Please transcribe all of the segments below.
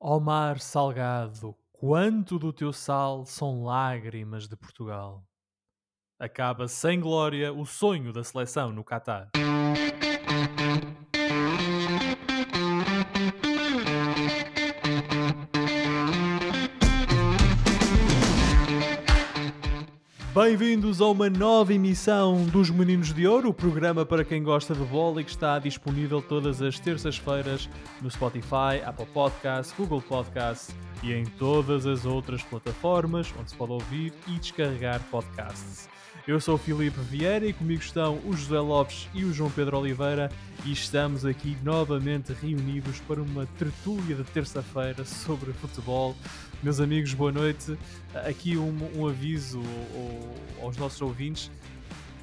Ó mar salgado, quanto do teu sal são lágrimas de Portugal. Acaba sem glória o sonho da seleção no Catar. Bem-vindos a uma nova emissão dos Meninos de Ouro, o programa para quem gosta de bola e que está disponível todas as terças-feiras no Spotify, Apple Podcasts, Google Podcasts e em todas as outras plataformas onde se pode ouvir e descarregar podcasts. Eu sou o Filipe Vieira e comigo estão o José Lopes e o João Pedro Oliveira e estamos aqui novamente reunidos para uma tertúlia de terça-feira sobre futebol. Meus amigos, boa noite. Aqui um, um aviso ao, aos nossos ouvintes.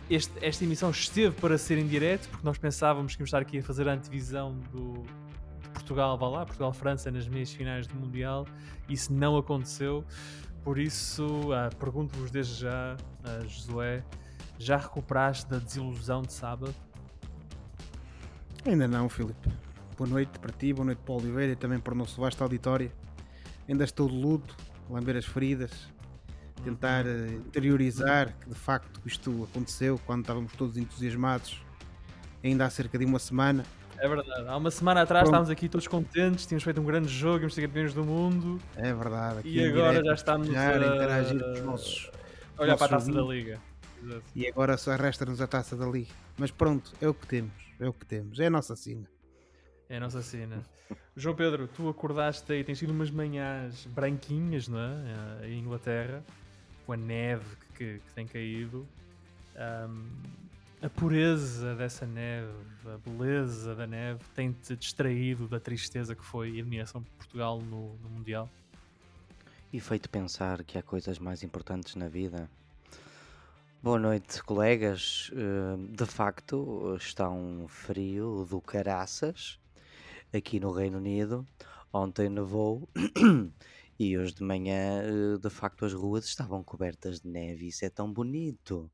Este, esta emissão esteve para ser em direto, porque nós pensávamos que íamos estar aqui a fazer a antevisão do, Portugal, vá lá, Portugal-França nas meias finais do Mundial. Isso não aconteceu. Por isso, uh, pergunto-vos desde já, uh, Josué, já recuperaste da desilusão de sábado? Ainda não, Filipe. Boa noite para ti, boa noite para o Oliveira e também para o nosso vasto auditório. Ainda estou de luto, lamber as feridas, tentar uh, interiorizar que de facto isto aconteceu quando estávamos todos entusiasmados, ainda há cerca de uma semana. É verdade. Há uma semana atrás Pronto. estávamos aqui todos contentes, tínhamos feito um grande jogo, íamos ser campeões do mundo. É verdade. e agora já estamos a, interagir com os nossos. Olhar para a taça da Liga. Exato. E agora só resta-nos a taça da Liga. Mas pronto, é o que temos. É o que temos. É a nossa sina. É a nossa sina. João Pedro, tu acordaste aí, tens sido umas manhãs branquinhas, não é? Em Inglaterra, com a neve que, que tem caído. Um, a pureza dessa neve, a beleza da neve, tem-te distraído da tristeza que foi a eliminação de Portugal no, no Mundial? E feito pensar que há coisas mais importantes na vida. Boa noite, colegas. Eh, de facto, está um frio do caraças aqui no Reino Unido. Ontem nevou e hoje de manhã, eh, de facto, as ruas estavam cobertas de neve. Isso é tão bonito.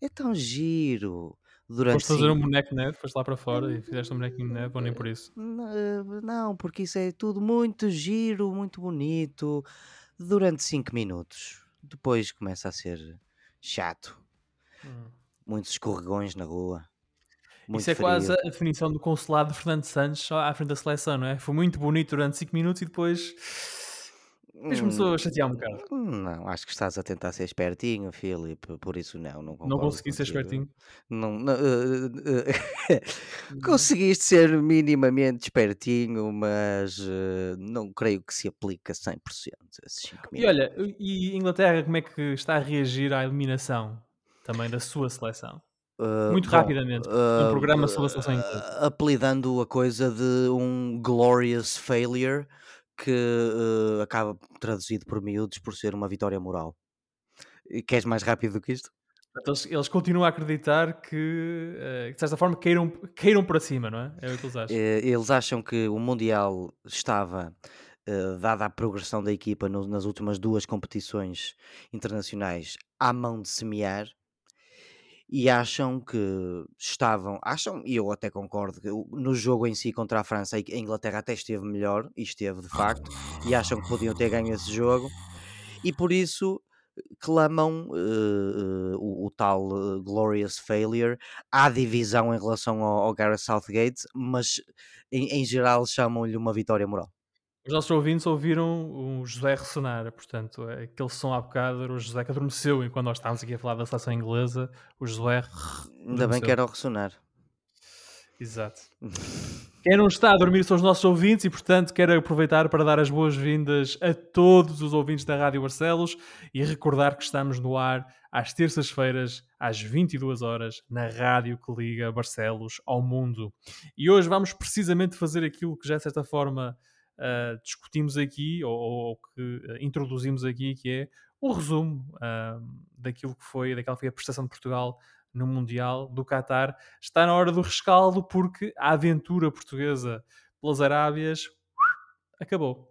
É tão giro. Durante Foste fazer um boneco de neve, foste lá para fora e fizeste um bonequinho de neve ou nem por isso? Não, porque isso é tudo muito giro, muito bonito, durante 5 minutos. Depois começa a ser chato. Hum. Muitos escorregões na rua. Isso é frio. quase a definição do consulado de Fernando Santos à frente da seleção, não é? Foi muito bonito durante 5 minutos e depois Tens começou a chatear um bocado. Não, acho que estás a tentar ser espertinho, Filipe, por isso não, não Não consegui ser espertinho. Não, não, uh, uh, conseguiste ser minimamente espertinho, mas uh, não creio que se aplique a 100% esses 5 E olha, e Inglaterra como é que está a reagir à eliminação também da sua seleção? Muito bom, rapidamente, um programa sobre a seleção inglesa. apelidando a coisa de um glorious failure, que uh, acaba traduzido por miúdos por ser uma vitória moral. E queres mais rápido do que isto? Então, eles continuam a acreditar que, uh, de certa forma, queiram, queiram para cima, não é? É o que eles acham. Uh, eles acham que o Mundial estava, dada a progressão da equipa no, nas últimas duas competições internacionais, à mão de semear e acham que estavam, acham, e eu até concordo, que no jogo em si contra a França, a Inglaterra até esteve melhor, e esteve de facto, e acham que podiam ter ganho esse jogo, e por isso clamam uh, uh, o, o, tal uh, glorious failure à divisão em relação ao, ao Gareth Southgate, mas em, em geral chamam-lhe uma vitória moral. Os nossos ouvintes ouviram o José ressonar, portanto, aquele som há bocado era o José que adormeceu enquanto nós estávamos aqui a falar da seleção inglesa. O José. Ainda bem que era o ressonar. Exato. Quem não está a dormir são os nossos ouvintes e, portanto, quero aproveitar para dar as boas-vindas a todos os ouvintes da Rádio Barcelos e recordar que estamos no ar às terças-feiras, às 22 horas, na rádio que liga Barcelos ao mundo. E hoje vamos precisamente fazer aquilo que já, de certa forma, uh, discutimos aqui, ou, ou que uh, introduzimos aqui, que é um resumo daquilo que foi, daquela foi a prestação de Portugal no Mundial do Qatar. Está na hora do rescaldo porque a aventura portuguesa pelas Arábias acabou.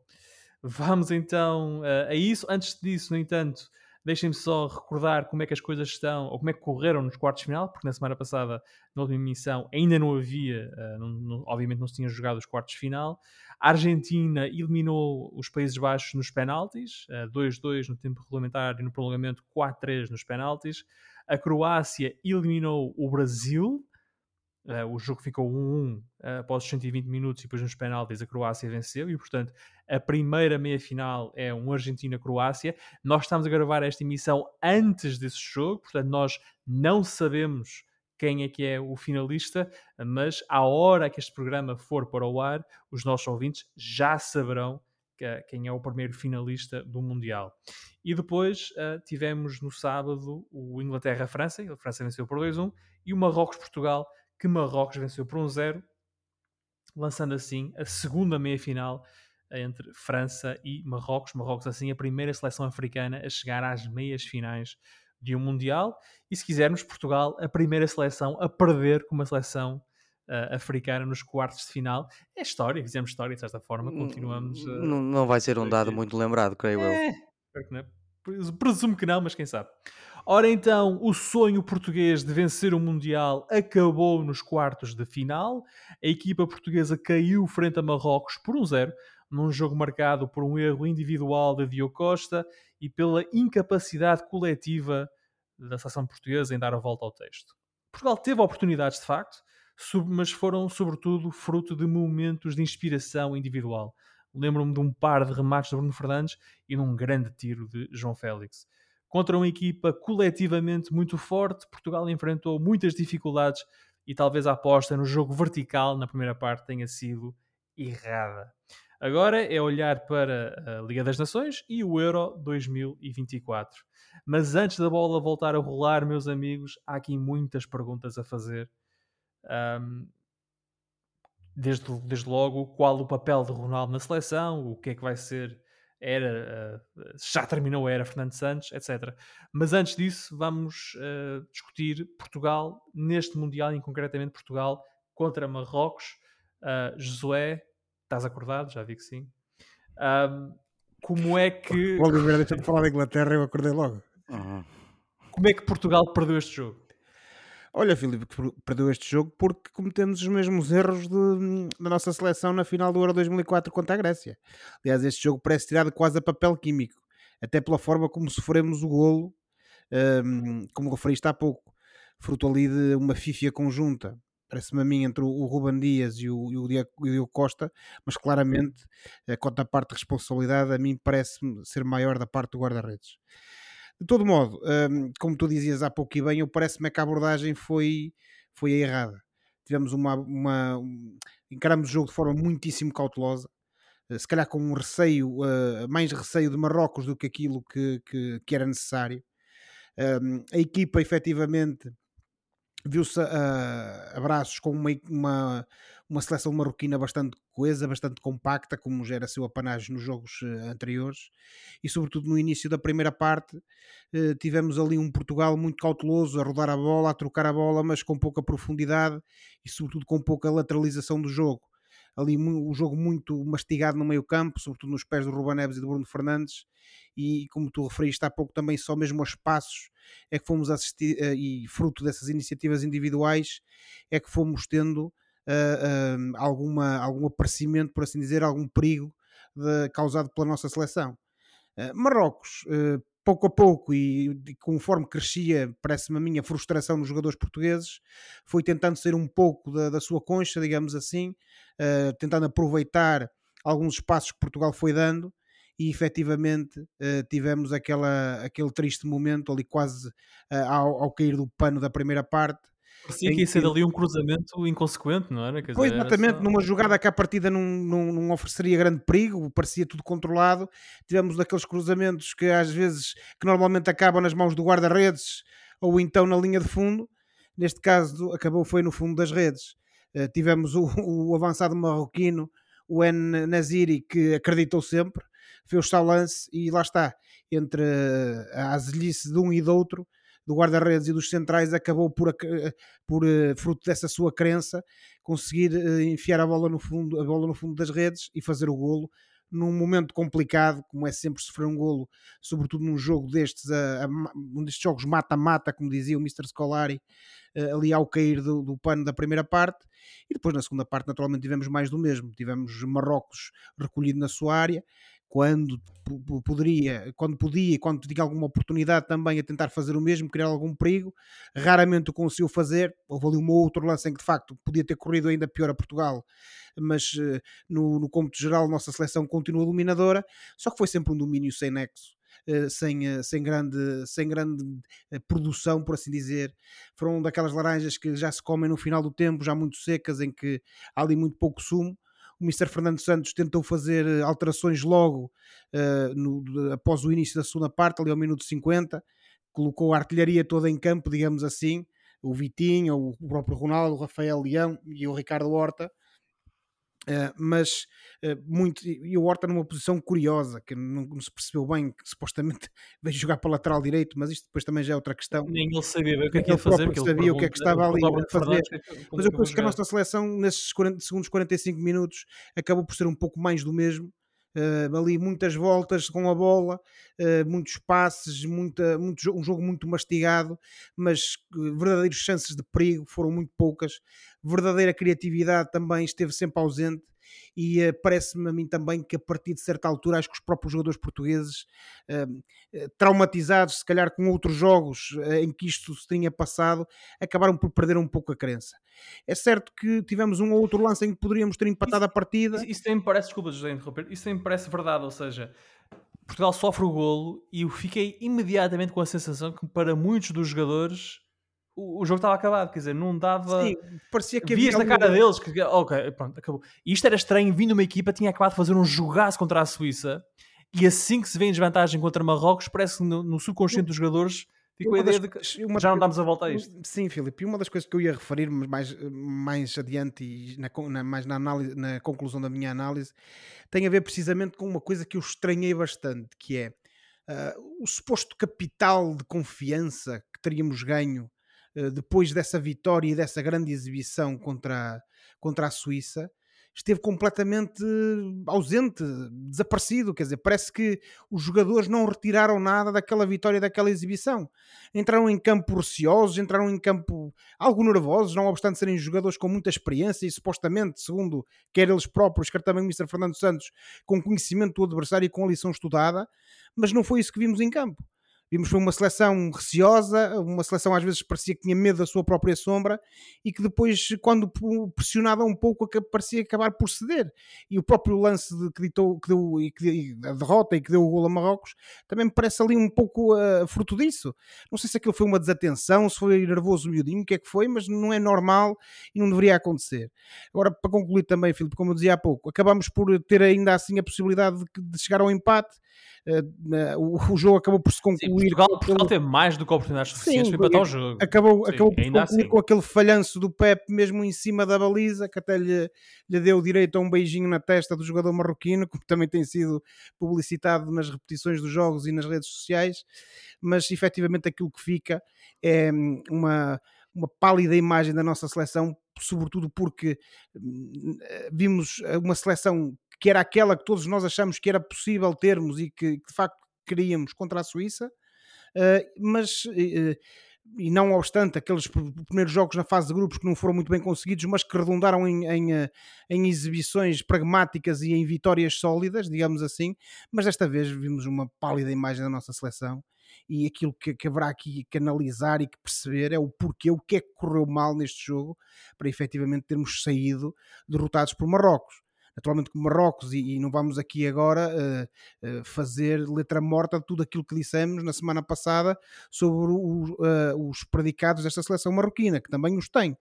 Vamos então uh, a isso. Antes disso, no entanto, Deixem-me só recordar como é que as coisas estão, ou como é que correram nos quartos de final, porque na semana passada, na última emissão, ainda não havia, uh, não, não, obviamente não se tinha jogado os quartos de final. A Argentina eliminou os Países Baixos nos penaltis, 2-2 uh, no tempo regulamentar e no prolongamento 4-3 nos penaltis. A Croácia eliminou o Brasil, Uh, o jogo ficou 1-1 uh, após os 120 minutos e depois nos penaltis a Croácia venceu e portanto a primeira meia-final é um Argentina-Croácia. Nós estamos a gravar esta emissão antes desse jogo, portanto nós não sabemos quem é que é o finalista, mas à hora que este programa for para o ar, os nossos ouvintes já saberão que, quem é o primeiro finalista do Mundial. E depois uh, tivemos no sábado o Inglaterra-França, a França venceu por 2-1, e o Marrocos-Portugal, que Marrocos venceu por 1-0, lançando assim a segunda meia-final entre França e Marrocos. Marrocos, assim, a primeira seleção africana a chegar às meias finais de um Mundial. E se quisermos, Portugal, a primeira seleção a perder com uma seleção uh, africana nos quartos de final. É história, fizemos história de certa forma, continuamos. Uh, não, não vai ser um dado muito lembrado, creio é, eu. Presumo que não, mas quem sabe. Ora então, o sonho português de vencer o Mundial acabou nos quartos de final. A equipa portuguesa caiu frente a Marrocos por um zero, num jogo marcado por um erro individual de Diogo Costa e pela incapacidade coletiva da seleção portuguesa em dar a volta ao texto. Portugal teve oportunidades de facto, mas foram sobretudo fruto de momentos de inspiração individual. Lembro-me de um par de remates de Bruno Fernandes e de um grande tiro de João Félix. Contra uma equipa coletivamente muito forte, Portugal enfrentou muitas dificuldades e talvez a aposta no jogo vertical na primeira parte tenha sido errada. Agora é olhar para a Liga das Nações e o Euro 2024. Mas antes da bola voltar a rolar, meus amigos, há aqui muitas perguntas a fazer. Um, desde, desde logo, qual o papel de Ronaldo na seleção, o que é que vai ser era, uh, já terminou a era Fernando Santos, etc. Mas antes disso, vamos uh, discutir Portugal neste Mundial, e concretamente Portugal contra Marrocos. Uh, Josué, estás acordado? Já vi que sim. como é que. Oliveira, deixa-me falar da Inglaterra, eu acordei logo. Uhum. Como é que Portugal perdeu este jogo? Olha, Filipe, perdeu este jogo porque cometemos os mesmos erros de, da nossa seleção na final do Euro 2004 contra a Grécia. Aliás, este jogo parece tirado quase a papel químico, até pela forma como sofremos o golo, um, como referiste há pouco, fruto ali de uma fifia conjunta, parece-me a mim, entre o Ruben Dias e o, e o Diego Costa, mas claramente, quanto à parte de responsabilidade, a mim parece-me ser maior da parte do guarda-redes. De todo modo, um, como tu dizias há pouco e bem, eu parece-me que a abordagem foi, foi a errada. Tivemos uma, uma um, encaramos o jogo de forma muitíssimo cautelosa, uh, se calhar com um receio, uh, mais receio de Marrocos do que aquilo que, que, que era necessário. Um, a equipa efetivamente viu-se a, a braços com uma, uma, uma seleção marroquina bastante coesa, bastante compacta, como já era seu apanagem nos jogos uh, anteriores, e sobretudo no início da primeira parte uh, tivemos ali um Portugal muito cauteloso, a rodar a bola, a trocar a bola, mas com pouca profundidade e sobretudo com pouca lateralização do jogo. Ali o jogo muito mastigado no meio campo, sobretudo nos pés do Ruben Neves e do Bruno Fernandes, e como tu referiste há pouco também, só mesmo aos passos é que fomos assistir, uh, e fruto dessas iniciativas individuais, é que fomos tendo uh, uh, alguma, algum aparecimento, por assim dizer, algum perigo de, causado pela nossa seleção. Marrocos, pouco a pouco e, e conforme crescia, parece-me a minha frustração nos jogadores portugueses, foi tentando ser um pouco da, da sua concha, digamos assim, tentando aproveitar alguns espaços que Portugal foi dando e efetivamente tivemos aquela, aquele triste momento ali quase ao, ao, cair do pano da primeira parte. Parecia que ia ser ali um cruzamento inconsequente, não era? Quer pois, dizer, exatamente, só... numa jogada que a partida não, não, não, ofereceria grande perigo, parecia tudo controlado. Tivemos daqueles cruzamentos que às vezes, que normalmente acabam nas mãos do guarda-redes ou então na linha de fundo. Neste caso, acabou foi no fundo das redes. Uh, tivemos o, o avançado marroquino, o En Naziri, que acreditou sempre, fez o lance e lá está, entre a azelice de um e do outro, do guarda-redes e dos centrais, acabou por, por eh, fruto dessa sua crença, conseguir eh, enfiar a bola no fundo, a bola no fundo das redes e fazer o golo num momento complicado, como é sempre sofrer um golo, sobretudo num jogo destes, a, a, um destes jogos mata-mata, como dizia o Mr. Scolari, ali ao cair do, do, pano da primeira parte, e depois na segunda parte naturalmente tivemos mais do mesmo, tivemos Marrocos recolhido na sua área, quando poderia, quando podia, quando tinha alguma oportunidade também a tentar fazer o mesmo, criar algum perigo, raramente o conseguiu fazer. Houve ali um outro lance em que de facto podia ter corrido ainda pior a Portugal, mas eh, no, no cômputo geral, nossa seleção continua dominadora. Só que foi sempre um domínio sem nexo. Eh, sem, eh, sem, grande, sem grande produção, por assim dizer. Foram daquelas laranjas que já se comem no final do tempo, já muito secas, em que há ali muito pouco sumo o Mr. Fernando Santos tentou fazer eh, alterações logo uh, no, após o início da segunda parte, ali ao minuto 50, colocou a artilharia toda em campo, digamos assim, o Vitinho, o próprio Ronaldo, o Rafael Leão e o Ricardo Horta, Uh, mas uh, muito, e o Horta numa posição curiosa, que não, não, se percebeu bem, que supostamente veio jogar para o lateral direito, mas isto depois também já é outra questão. Nem ele sabia o que é que ia fazer, ele sabia o que é que estava ali a fazer. Mas eu penso que a nossa seleção, nesses 40, segundos 45 minutos, acabou por ser um pouco mais do mesmo. Uh, ali muitas voltas com a bola, uh, muitos passes, muita, muito, um jogo muito mastigado, mas verdadeiras chances de perigo foram muito poucas. Verdadeira criatividade também esteve sempre ausente e uh, parece-me a mim também que a partir de certa altura acho que os próprios jogadores portugueses uh, traumatizados se calhar com outros jogos uh, em que isto se tinha passado acabaram por perder um pouco a crença. É certo que tivemos um ou outro lance em que poderíamos ter empatado isso, a partida. isso, isso também me parece, desculpa José interromper isso também me parece verdade, ou seja Portugal sofre o golo e eu fiquei imediatamente com a sensação que para muitos dos jogadores o, o jogo estava acabado, quer dizer, não dava. Sim, parecia que Vias na cara deles que, ok, pronto, acabou. E isto era estranho, vindo uma equipa, tinha acabado de fazer um jogaço contra a Suíça e assim que se vê em desvantagem contra Marrocos, parece que no, no subconsciente dos jogadores ficou a ideia das, de que já não damos a volta a isto. Sim, Filipe, e uma das coisas que eu ia referir mais, mais adiante e na, na, mais na, análise, na conclusão da minha análise tem a ver precisamente com uma coisa que eu estranhei bastante, que é uh, o suposto capital de confiança que teríamos ganho depois dessa vitória e dessa grande exibição contra, contra a Suíça esteve completamente ausente, desaparecido. Quer dizer, parece que os jogadores não retiraram nada daquela vitória, daquela exibição. Entraram em campo receosos, entraram em campo algo nervosos, não obstante serem jogadores com muita experiência e supostamente, segundo quer eles próprios, quer também o Mr. Fernando Santos, com conhecimento do adversário e com a lição estudada, mas não foi isso que vimos em campo. Vimos foi uma seleção receosa, uma seleção às vezes parecia que tinha medo da sua própria sombra e que depois, quando pressionava um pouco, parecia acabar por ceder. E o próprio lance de, que, ditou, que deu e que, a derrota e que deu o gol a Marrocos também me parece ali um pouco uh, fruto disso. Não sei se aquilo foi uma desatenção, se foi nervoso miudinho, o que é que foi, mas não é normal e não deveria acontecer. Agora, para concluir também, Filipe, como eu dizia há pouco, acabamos por ter ainda assim a possibilidade de, de chegar ao empate o, o, jogo acabou por se concluir. Sim, Portugal, Portugal teve mais do que oportunidades suficientes para empatar o jogo. Acabou, Sim, acabou por concluir assim. com aquele falhanço do Pep mesmo em cima da baliza, que até lhe, lhe deu direito a um beijinho na testa do jogador marroquino, que também tem sido publicitado nas repetições dos jogos e nas redes sociais. Mas efetivamente aquilo que fica é hum, uma uma pálida imagem da nossa seleção, sobretudo porque hum, vimos uma seleção que era aquela que todos nós achamos que era possível termos e que, de facto queríamos contra a Suíça, uh, mas uh, e não obstante aqueles primeiros jogos na fase de grupos que não foram muito bem conseguidos, mas que redundaram em, em, em, exibições pragmáticas e em vitórias sólidas, digamos assim, mas desta vez vimos uma pálida imagem da nossa seleção e aquilo que, que haverá aqui que analisar e que perceber é o porquê, o que é que correu mal neste jogo para efetivamente termos saído derrotados por Marrocos naturalmente com Marrocos, e, e, não vamos aqui agora uh, uh, fazer letra morta de tudo aquilo que dissemos na semana passada sobre o, uh, os predicados desta seleção marroquina, que também os tem.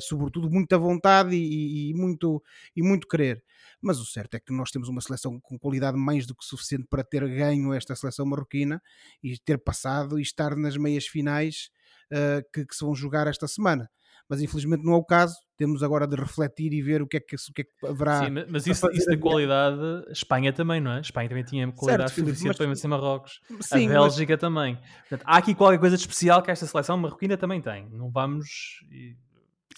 sobretudo muita vontade e, e, muito, e muito querer. Mas o certo é que nós temos uma seleção com qualidade mais do que suficiente para ter ganho esta seleção marroquina e ter passado e estar nas meias finais que, que se vão jogar esta semana mas infelizmente não é o caso. Temos agora de refletir e ver o que é que, o que, é que haverá. Sim, mas isso, isso da qualidade, Espanha também, não é? Espanha também tinha qualidade certo, suficiente mas... para vencer Marrocos. Sim, a Bélgica mas... também. Portanto, há aqui qualquer coisa de especial que esta seleção marroquina também tem. Não vamos.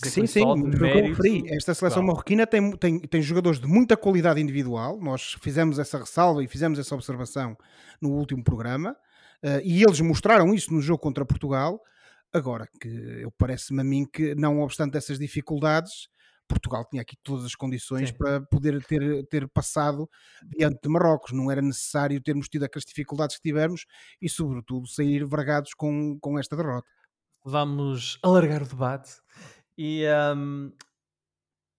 sim, sim, referi. Esta seleção marroquina tem, tem, tem jogadores de muita qualidade individual. Nós fizemos essa ressalva e fizemos essa observação no último programa. Uh, e eles mostraram isso no jogo contra Portugal. Agora, que eu parece-me a mim que, não obstante essas dificuldades, Portugal tinha aqui todas as condições Sim. para poder ter, ter passado diante de Marrocos. Não era necessário termos tido aquelas dificuldades que tivemos e, sobretudo, sair vergados com, com esta derrota. Vamos alargar o debate. E um,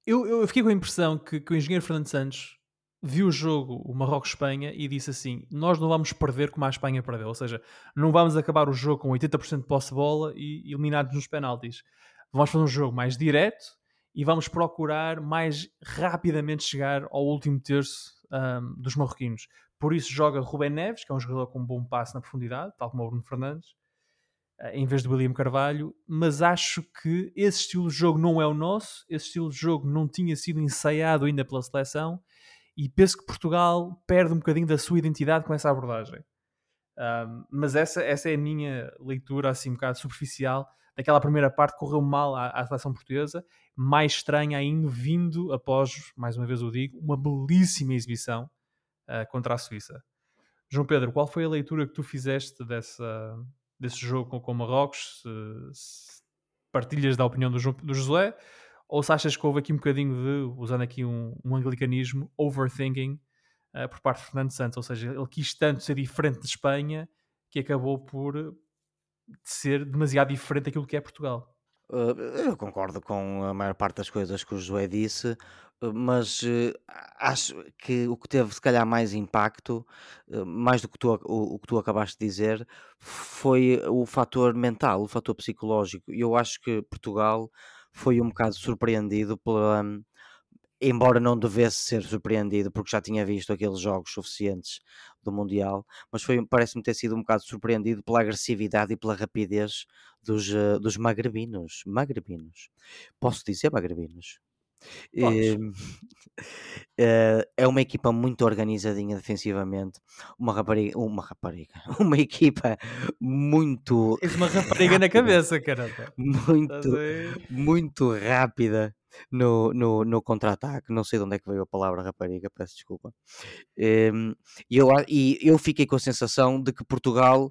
eu, eu fiquei com a impressão que, que o engenheiro Fernando Santos viu o jogo, o Marrocos-Espanha, e disse assim: Nós não vamos perder como a Espanha perdeu. Ou seja, não vamos acabar o jogo com 80% de posse-bola e eliminados nos penaltis. Vamos fazer um jogo mais direto e vamos procurar mais rapidamente chegar ao último terço um, dos marroquinos. Por isso joga Rubén Neves, que é um jogador com um bom passe na profundidade, tal como o Bruno Fernandes, uh, em vez de William Carvalho, mas acho que esse estilo de jogo não é o nosso, esse estilo de jogo não tinha sido ensaiado ainda pela seleção e penso que Portugal perde um bocadinho da sua identidade com essa abordagem. Um, mas essa, essa é a minha leitura assim um bocado superficial daquela primeira parte correu mal à, à seleção portuguesa, mais estranha ainda vindo após, mais uma vez o digo, uma belíssima exibição uh, contra a Suíça. João Pedro, qual foi a leitura que tu fizeste dessa, desse jogo com, com Marrocos? Se, se partilhas da opinião do, do Josué ou se achas que houve aqui um bocadinho de, usando aqui um, um anglicanismo, overthinking uh, por parte de Fernando Santos, ou seja, ele quis tanto ser diferente de Espanha que acabou por ser demasiado diferente daquilo que é Portugal. Uh, eu concordo com a maior parte das coisas que o Joé disse, mas acho que o que teve se calhar mais impacto, mais do que tu, o, o, que tu acabaste de dizer, foi o fator mental, o fator psicológico. Eu acho que Portugal foi um bocado surpreendido pela. Embora não devesse ser surpreendido, porque já tinha visto aqueles jogos suficientes do Mundial, mas parece-me ter sido um bocado surpreendido pela agressividade e pela rapidez dos, uh, dos magrebinos. Magrebinos. Posso dizer magrebinos? Eh, é uma equipa muito organizadinha defensivamente, uma rapariga, uma rapariga, uma equipa muito. Tens uma rapariga na cabeça, caramba. Muito, muito rápida no, no, no contra-ataque. Não sei de onde é que veio a palavra rapariga, peço desculpa. E eu, e eu fiquei com a sensação de que Portugal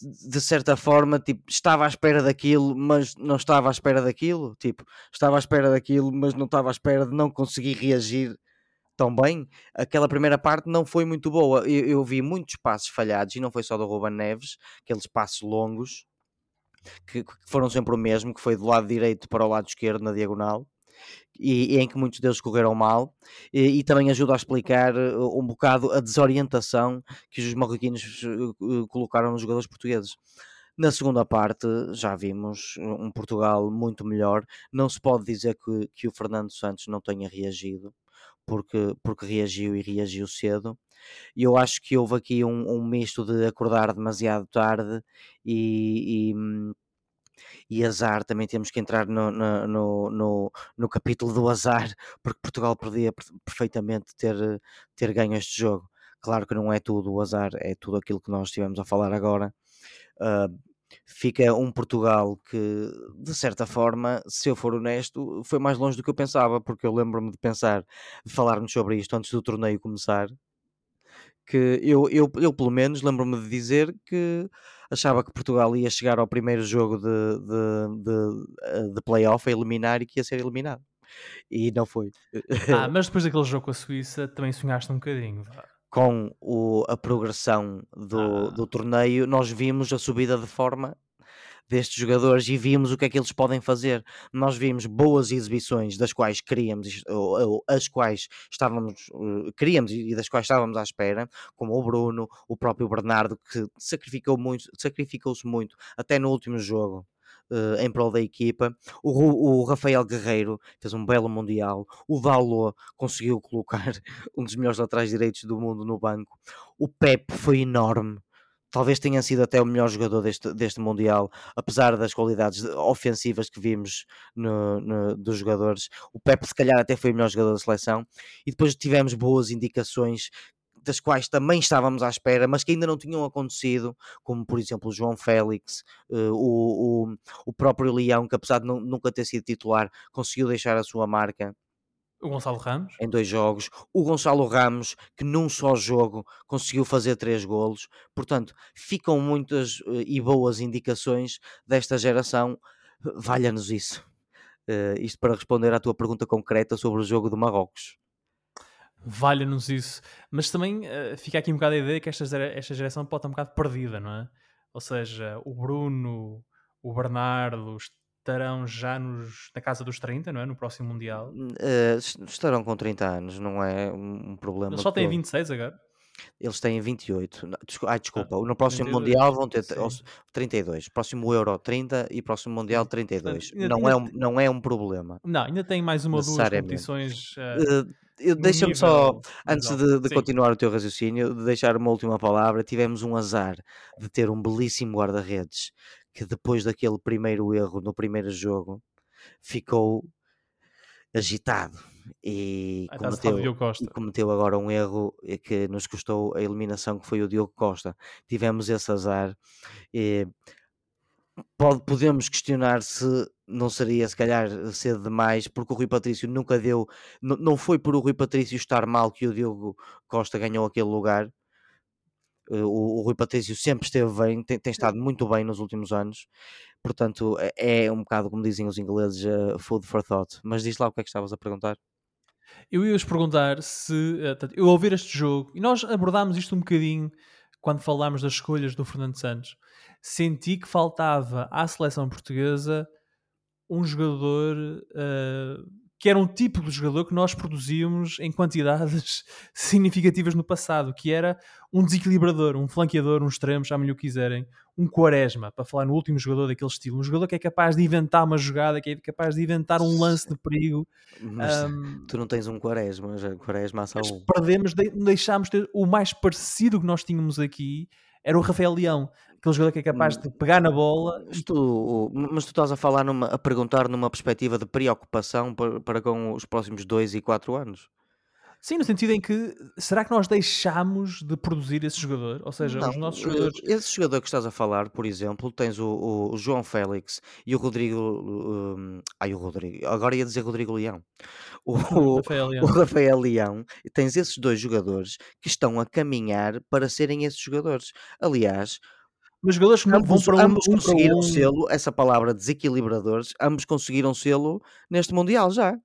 de certa forma, tipo, estava à espera daquilo, mas não estava à espera daquilo, tipo, estava à espera daquilo, mas não estava à espera de não conseguir reagir tão bem. Aquela primeira parte não foi muito boa. Eu, eu vi muitos passos falhados e não foi só do Ruben Neves, aqueles passos longos que, que, foram sempre o mesmo, que foi do lado direito para o lado esquerdo na diagonal e, e em que muitos deles correram mal, e, e, também ajuda a explicar eh, um bocado a desorientação que os marroquinos eh, colocaram nos jogadores portugueses. Na segunda parte já vimos um Portugal muito melhor. Não se pode dizer que, que o Fernando Santos não tenha reagido, porque, porque reagiu e reagiu cedo. E eu acho que houve aqui um, um misto de acordar demasiado tarde e, e hum, e azar, também temos que entrar no, no, no, no, capítulo do azar, porque Portugal podia perfeitamente ter, ter ganho este jogo. Claro que não é tudo o azar, é tudo aquilo que nós estivemos a falar agora. Uh, fica um Portugal que, de certa forma, se eu for honesto, foi mais longe do que eu pensava, porque eu lembro-me de pensar, de falarmos sobre isto antes do torneio começar, que eu, eu, eu pelo menos lembro-me de dizer que achava que Portugal ia chegar ao primeiro jogo de, de, de, eh, de playoff a eliminar e que ia ser eliminado. E não foi. Ah, mas depois daquele jogo com a Suíça também sonhaste um bocadinho. Com o, a progressão do, ah. do torneio, nós vimos a subida de forma destes jogadores e vimos o que é que eles podem fazer. Nós vimos boas exibições das quais queríamos, ou, ou as quais estávamos, uh, queríamos e das quais estávamos à espera, como o Bruno, o próprio Bernardo, que sacrificou muito, sacrificou-se muito até no último jogo. Uh, em prol da equipa. O, o, Rafael Guerreiro fez um belo Mundial. O Dalot conseguiu colocar um dos melhores laterais direitos do mundo no banco. O Pep foi enorme talvez tenha sido até o melhor jogador deste, deste Mundial, apesar das qualidades ofensivas que vimos no, no, dos jogadores. O Pepe, se calhar, até foi o melhor jogador da seleção. E depois tivemos boas indicações das quais também estávamos à espera, mas que ainda não tinham acontecido, como por exemplo o João Félix, uh, o, o, o, próprio Leão, que apesar de nunca ter sido titular, conseguiu deixar a sua marca. O Gonçalo Ramos. Em dois jogos. O Gonçalo Ramos, que num só jogo conseguiu fazer três golos. Portanto, ficam muitas uh, e boas indicações desta geração. Valha-nos isso. Uh, isto para responder à tua pergunta concreta sobre o jogo do Marrocos valha-nos isso. Mas também uh, fica aqui um bocado a ideia que esta, esta geração pode estar um bocado perdida, não é? Ou seja, o Bruno, o Bernardo estarão já nos, na casa dos 30, não é? No próximo Mundial. Uh, estarão com 30 anos, não é um problema. Eles só têm 26 agora. Eles têm 28. Ai, desculpa. Ah, no próximo 32. Mundial vão ter sim. 32. Próximo Euro 30 e próximo Mundial 32. Portanto, não, é um, não é um problema. Não, ainda tem mais uma ou duas competições. Uh, uh, Deixa-me só, antes de, de continuar o teu raciocínio, de deixar uma última palavra. Tivemos um azar de ter um belíssimo guarda-redes que depois daquele primeiro erro no primeiro jogo ficou agitado e cometeu, e cometeu agora um erro que nos custou a eliminação que foi o Diogo Costa. Tivemos esse azar. E, pode, podemos questionar se não seria se calhar cedo demais, porque o Rui Patrício nunca deu, não foi por o Rui Patrício estar mal que o Diogo Costa ganhou aquele lugar. Eh, o, o Rui Patrício sempre esteve bem, tem, tem, estado muito bem nos últimos anos, portanto é, é um bocado como dizem os ingleses, uh, food for thought. Mas diz lá o que é que estavas a perguntar. Eu ia-vos perguntar se uh, eu ouvir este jogo, e nós abordámos isto um bocadinho quando falámos das escolhas do Fernando Santos, senti que faltava à seleção portuguesa um jogador uh, que era um tipo de jogador que nós produzíamos em quantidades significativas no passado, que era um desequilibrador, um flanqueador, um extremo, chamem-lhe o que quiserem, um quaresma, para falar no último jogador daquele estilo, um jogador que é capaz de inventar uma jogada, que é capaz de inventar um lance de perigo. Mas um, tu não tens um quaresma, já quaresma só um. Perdemos, deixámos ter o mais parecido que nós tínhamos aqui, era o Rafael Leão, aquele jogador que é capaz hum, de pegar na bola. Mas tu, mas tu estás a falar, numa, a perguntar numa perspectiva de preocupação para, para com os próximos dois e quatro anos? Sim, no sentido em que será que nós deixamos de produzir esse jogador? Ou seja, não, os nossos jogadores. Esse jogador que estás a falar, por exemplo, tens o, o João Félix e o Rodrigo. Um, ai, o Rodrigo. Agora ia dizer Rodrigo Leão. O, o, Rafael Leão. o Rafael Leão. Tens esses dois jogadores que estão a caminhar para serem esses jogadores. Aliás, mas jogadores que ambos, vão para um, ambos um conseguiram um... selo, essa palavra desequilibradores, ambos conseguiram selo neste Mundial já.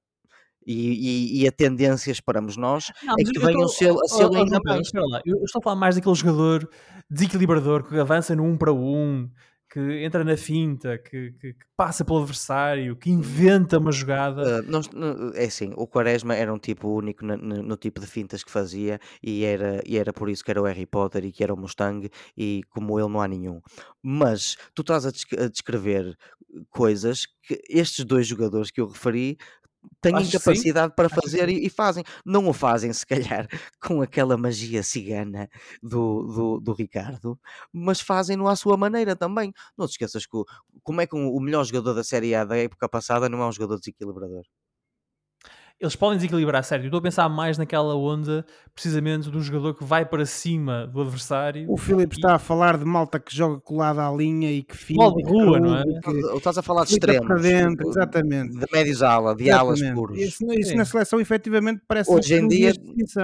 E, e, e a tendência, esperamos nós, não, é que venham selo, a selo ainda mais. Eu estou a falar mais daquele jogador desequilibrador que avança no 1 um para 1, um, que entra na finta, que, que, que, passa pelo adversário, que inventa uma jogada. Uh, é assim, o Quaresma era um tipo único no, no, no, tipo de fintas que fazia e era, e era por isso que era o Harry Potter e que era o Mustang e como ele não há nenhum. Mas tu estás a descrever coisas que estes dois jogadores que eu referi têm Acho capacidade para fazer e, e, fazem. Não o fazem, se calhar, com aquela magia cigana do, do, do Ricardo, mas fazem-no à sua maneira também. Não te esqueças que o, como é que o melhor jogador da Série A da época passada não é um jogador desequilibrador eles podem desequilibrar, certo? Eu estou a pensar mais naquela onda, precisamente, do jogador que vai para cima do adversário. O Filipe e... está a falar de malta que joga colada à linha e que fica. de rua, não é? Que... Estás a falar de extremos. Para dentro, exatamente. De médios ala, de exatamente. alas puros. Isso, isso na seleção, efetivamente, parece Hoje em dia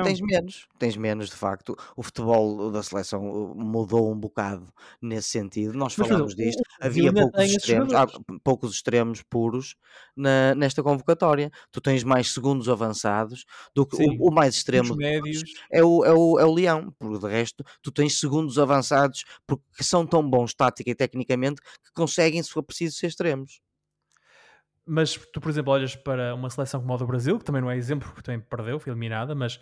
tens menos. Tens menos, de facto. O futebol da seleção uh, mudou um bocado nesse sentido. Nós falamos disto. Havia poucos extremos, poucos extremos puros na, nesta convocatória. Tu tens mais segundos segundos avançados do que Sim, o, o, mais extremo médios. É, o, é, o, é o Leão, por de resto, tu tens segundos avançados porque são tão bons tática e tecnicamente que conseguem, se for preciso, ser extremos. Mas tu, por exemplo, olhas para uma seleção como a do Brasil, que também não é exemplo, porque também perdeu, foi eliminada, mas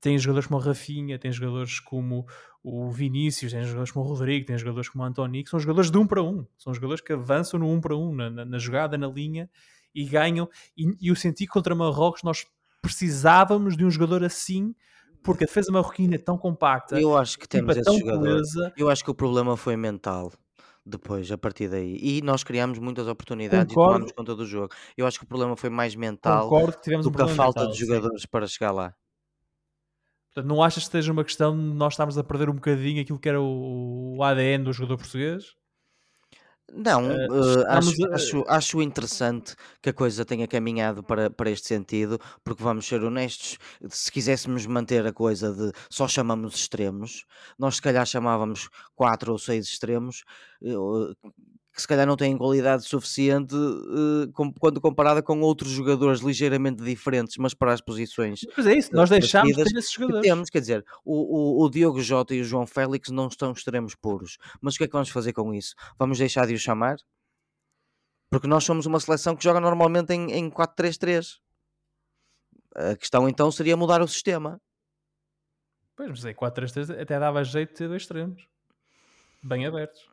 tem jogadores como o Rafinha, tem jogadores como o Vinícius, tem jogadores como o Rodrigo, tem jogadores como o António, que são jogadores de um para um, são jogadores que avançam no um para um, na, na, na jogada, na linha, e ganham. E, e eu senti que contra Marrocos nós precisávamos de um jogador assim porque a defesa marroquina é tão compacta. Eu acho que temos esse jogador. Eu acho que o problema foi mental depois, a partir daí. E nós criámos muitas oportunidades Concordo. e tomámos conta do jogo. Eu acho que o problema foi mais mental Concordo que tivemos do um que a falta mental, de jogadores sim. para chegar lá. Portanto, não achas que esteja uma questão de nós estarmos a perder um bocadinho aquilo que era o, o ADN do jogador português? Não, eh, acho, a- acho, acho interessante que a coisa tenha caminhado para, para este sentido, porque vamos ser honestos, se quiséssemos manter a coisa de só chamamos extremos, nós se calhar chamávamos quatro ou seis extremos, que se calhar não têm qualidade suficiente eh, com- quando comparada com outros jogadores ligeiramente diferentes, mas para as posições Mas é isso, nós deixámos de ter esses que jogadores. temos, quer dizer, o, o, o Diogo Jota e o João Félix não estão extremos puros. Mas o que é que vamos fazer com isso? Vamos deixar de os chamar? Porque nós somos uma seleção que joga normalmente em, em 4-3-3. A questão então seria mudar o sistema. Pois, mas é 4-3-3 até dava jeito de ter dois extremos. Bem abertos.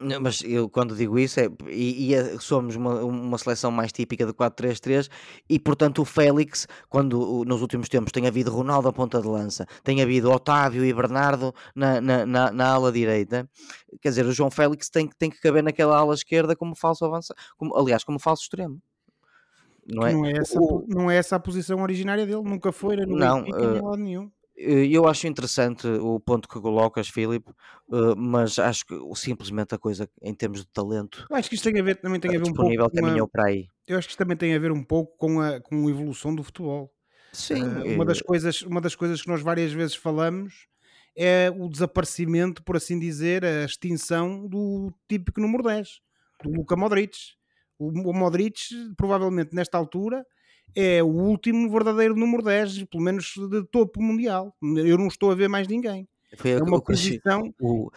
Não, Mas eu quando digo isso é e, e é- somos uma, uma seleção mais típica de 4-3-3 e portanto o Félix, quando nos últimos tempos tem havido Ronaldo à ponta de lança, tem havido Otávio e Bernardo na, na, na, na ala direita, quer dizer, o João Félix tem, que- tem que caber naquela ala esquerda como falso avançado, como, aliás, como falso extremo. Não é? Não é, essa, O- não é essa a posição originária dele, nunca foi, Não, nem eh, lado nenhum. Eh, Eu acho interessante o ponto que colocas, Filipe, eh, mas acho que simplesmente a coisa em termos de talento Eu acho que isto tem a ver, também tem a ver um pouco com a, caminhou para aí. eu acho que isto também tem a ver um pouco com a, com a evolução do futebol. Sim, Eh, uma, das eh, coisas, uma das coisas que nós várias vezes falamos é o desaparecimento, por assim dizer, a extinção do típico número 10, do Luka Modric. O, o Modric, provavelmente nesta altura, é o último verdadeiro número 10, pelo menos de topo mundial. Eu não estou a ver mais ninguém. foi É uma o posição, o-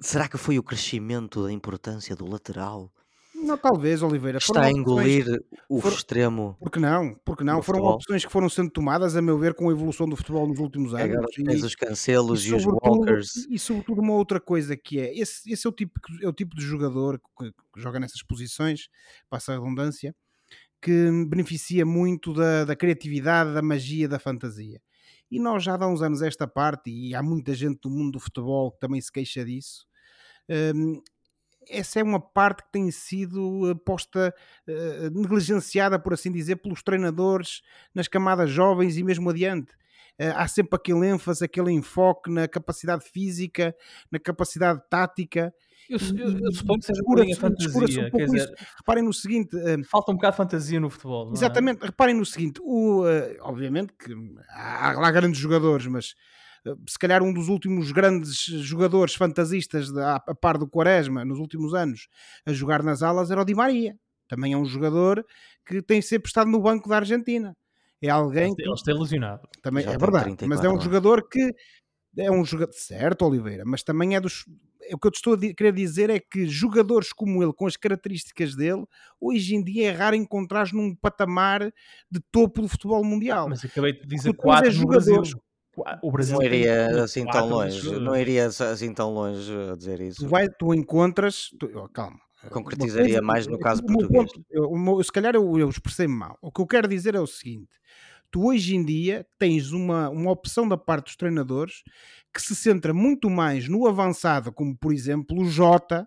será que foi o crescimento da importância do lateral não, talvez, Oliveira. está a opções- engolir o foram- extremo? Porque não? Porque não? Foram futebol? opções que foram sendo tomadas, a meu ver, com a evolução do futebol nos últimos anos. Agora E- tens os cancelos e, os sobretudo, walkers. e sobretudo uma outra coisa que é esse, esse é, o tipo, é o tipo de jogador que, que joga nessas posições, passa a redundância, que beneficia muito da, da criatividade, da magia, da fantasia. E nós já há uns anos esta parte, e há muita gente do mundo do futebol que também se queixa disso, hum, essa é uma parte que tem sido eh, posta, eh, negligenciada, por assim dizer, pelos treinadores nas camadas jovens e mesmo adiante. Eh, há sempre aquele ênfase, aquele enfoque na capacidade física, na capacidade tática. Eu, eu, eu e suponho que seja um bocadinho a descura-se- descura-se fantasia. um pouco dizer, isso. Reparem no seguinte, eh, falta um bocado de fantasia no futebol. não é? Exatamente, reparem no seguinte: o, eh, obviamente que há, lá grandes jogadores, mas eh, se calhar um dos últimos grandes jogadores fantasistas de- a, a par do Quaresma nos últimos anos a jogar nas alas era o Di Maria. Também é um jogador que tem sempre estado no banco da Argentina. É alguém Ele que ele está lesionado. também Já é verdade, 34 mas é um jogador que é um jogador certo, Oliveira, mas também é dos. é O que eu te estou a querer dizer é que jogadores como ele, com as características dele, hoje em dia é raro encontrar num patamar de topo do futebol mundial. Mas acabei de dizer tu tens quatro é Brasil. jogadores. O Brasil Não iria assim tão longe, não iria assim tão longe a dizer isso. Tu, vai, tu encontras. tu- oh, calma. Concretizaria Uma coisa- mais no caso português. ponto- eu- se calhar eu, eu expressei-me mal. O que eu quero dizer é o seguinte: tu hoje em dia tens uma, uma opção da parte dos treinadores que se centra muito mais no avançado, como por exemplo o Jota,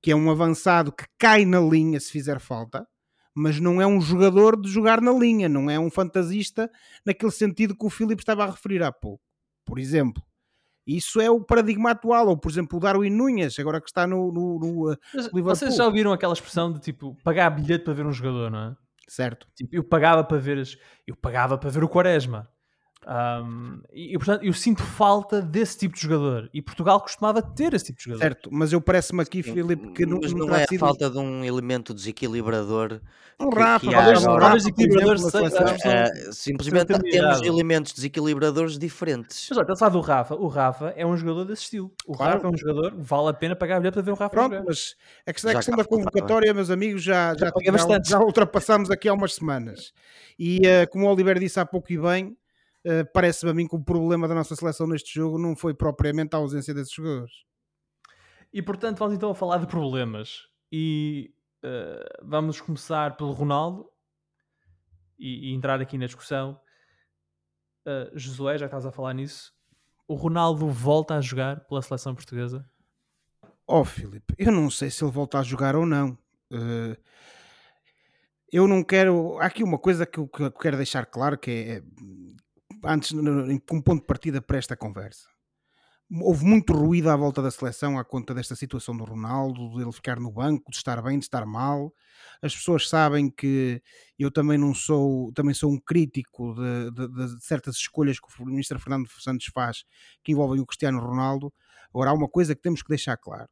que é um avançado que cai na linha se fizer falta, mas não é um jogador de jogar na linha, não é um fantasista naquele sentido que o Filipe estava a referir há pouco. Por exemplo. Isso é o paradigma atual, ou por exemplo o Darwin Núñez, agora que está no, no- no, Mas Liverpool. vocês já ouviram aquela expressão de tipo pagar bilhete para ver um jogador, não é? Certo? Tipo, eu pagava para ver as- eu pagava para ver o Quaresma. Ahm, e, e, portanto eu sinto falta desse tipo de jogador e Portugal costumava ter esse tipo de jogador. Certo, mas eu parece-me aqui, Sim, Filipe, que não, não é a sido falta de um elemento desequilibrador um Rafa, que talvez há um agora. Rafa, Talvez por equilibrador exemplo, na seja- seleção. São- Eh, simplesmente temos elementos desequilibradores diferentes. Mas olha, sabe do Rafa. O Rafa é um jogador desse estilo. O Claro. Rafa é um jogador, vale a pena pagar bilhete para ver o Rafa Pronto, jogar. mas a questão, a Já questão da faltava. convocatória, meus amigos, já, já, já, já ultrapassamos aqui há umas semanas. E eh, como o Oliver disse há pouco e bem, parece-me a mim que o problema da nossa seleção neste jogo não foi propriamente a ausência desses jogadores. E portanto, vamos então a falar de problemas. E eh, vamos começar pelo Ronaldo e, e entrar aqui na discussão. Uh, Josué, já que estás a falar nisso, o Ronaldo volta a jogar pela seleção portuguesa? Ó Filipe, eu não sei se ele volta a jogar ou não. Eh, eu não quero. Há aqui uma coisa que eu, que eu quero deixar claro: que é. Antes, como ponto de partida para esta conversa. Houve muito ruído à volta da seleção à conta desta situação do Ronaldo, de ele ficar no banco, de estar bem, de estar mal. As pessoas sabem que eu também não sou, também sou um crítico de, de, de certas escolhas que o ministro Fernando Santos faz que envolvem o Cristiano Ronaldo. Agora, há uma coisa que temos que deixar claro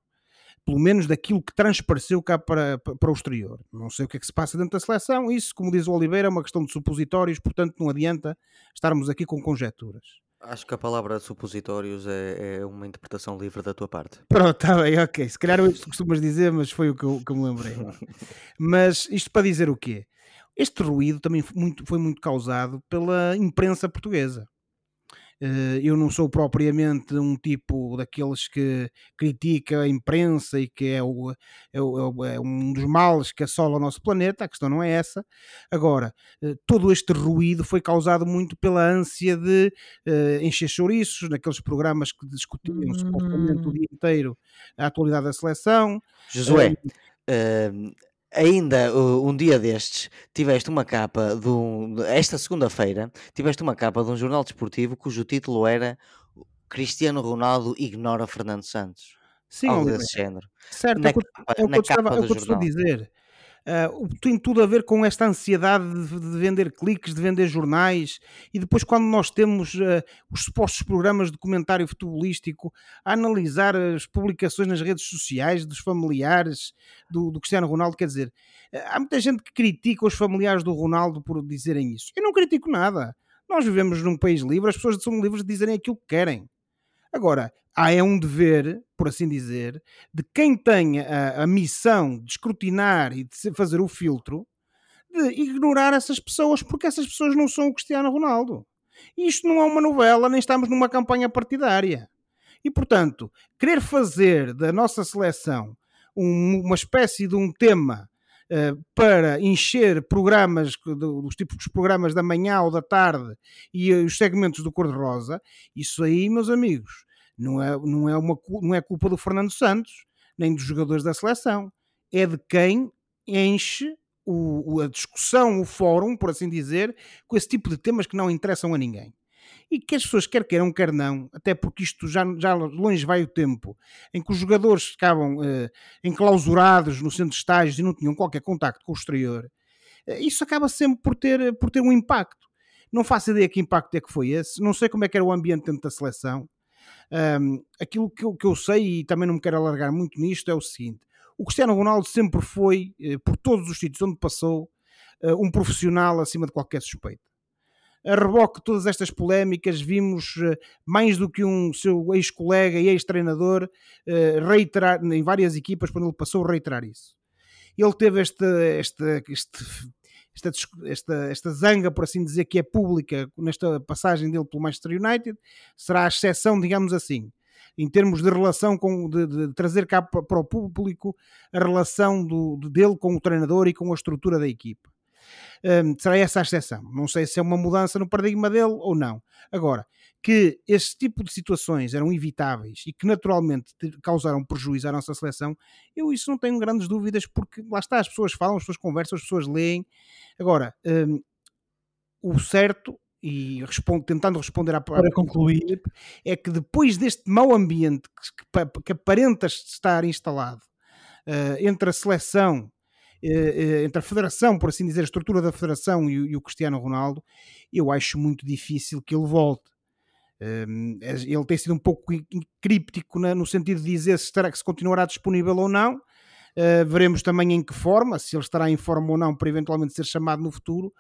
pelo menos daquilo que transpareceu cá para, para o exterior. Não sei o que é que se passa dentro da seleção, isso, como diz o Oliveira, é uma questão de supositórios, portanto não adianta estarmos aqui com conjecturas. Acho que a palavra supositórios é, é uma interpretação livre da tua parte. Pronto, está bem, ok. Se calhar é isso que costumas dizer, mas foi o que eu, que eu me lembrei. mas isto para dizer o quê? Este ruído também foi muito, foi muito causado pela imprensa portuguesa. Eh, eu não sou propriamente um tipo daqueles que critica a imprensa e que é, o, é, o, é, um dos males que assola o nosso planeta, a questão não é essa. Agora, eh, todo este ruído foi causado muito pela ânsia de uh, encher chouriços naqueles programas que discutiam hum. supostamente o dia inteiro a atualidade da seleção. Josué, uh, ainda uh, um dia destes tiveste uma capa de um, esta segunda-feira tiveste uma capa de um jornal desportivo cujo título era Cristiano Ronaldo ignora Fernando Santos. Sim, algo desse género. Certo, na é o que, capa, é o que eu estava, é o que eu estou a dizer. Uh, tem tudo a ver com esta ansiedade de, de, vender cliques, de vender jornais, e depois, quando nós temos uh, os supostos programas de comentário futebolístico a analisar as publicações nas redes sociais dos familiares do, do Cristiano Ronaldo, quer dizer, uh, há muita gente que critica os familiares do Ronaldo por dizerem isso. Eu não critico nada. Nós vivemos num país livre, as pessoas são livres de dizerem aquilo que querem. Agora, há é um dever, por assim dizer, de quem tem a, a missão de escrutinar e de fazer o filtro, de ignorar essas pessoas, porque essas pessoas não são o Cristiano Ronaldo. Isto não é uma novela, nem estamos numa campanha partidária. E, portanto, querer fazer da nossa seleção um, uma espécie de um tema uh, para encher programas, dos tipos de programas da manhã ou da tarde e uh, os segmentos do Cor-de-Rosa, isso aí, meus amigos, não é, não, é uma, não é culpa do Fernando Santos, nem dos jogadores da seleção. É de quem enche o, a discussão, o fórum, por assim dizer, com esse tipo de temas que não interessam a ninguém. E que as pessoas quer queiram, quer não, até porque isto já, já longe vai o tempo em que os jogadores ficavam eh, enclausurados no centro de estágios e não tinham qualquer contacto com o exterior, eh, isso acaba sempre por ter, por ter um impacto. Não faço ideia que impacto é que foi esse, não sei como é que era o ambiente dentro da seleção, um, aquilo que eu, que eu sei, e também não me quero alargar muito nisto, é o seguinte: o Cristiano Ronaldo sempre foi, eh, por todos os sítios onde passou, uh, um profissional acima de qualquer suspeita. A reboque de todas estas polémicas, vimos uh, mais do que um seu ex-colega e ex-treinador reiterar, em várias equipas, quando ele passou, reiterar isso. Ele teve este, este, este esta, esta, esta zanga, por assim dizer, que é pública nesta passagem dele pelo Manchester United, será a exceção, digamos assim, em termos de relação com de, de trazer cá para o público a relação do, de dele com o treinador e com a estrutura da equipa. Um, será essa a exceção. Não sei se é uma mudança no paradigma dele ou não. Agora, que esse tipo de situações eram evitáveis e que naturalmente causaram prejuízo à nossa seleção, eu isso não tenho grandes dúvidas, porque lá está, as pessoas falam, as pessoas conversam, as pessoas leem. Agora, um, o certo, e respondo, tentando responder à para concluir, é que depois deste mau ambiente que, que aparenta estar instalado uh, entre a seleção uh, entre a federação, por assim dizer, a estrutura da federação e, o Cristiano Ronaldo, eu acho muito difícil que ele volte. Um, ele tem sido um pouco críptico no sentido de dizer se, estará, se continuará disponível ou não. Uh, veremos também em que forma, se ele estará em forma ou não para eventualmente ser chamado no futuro.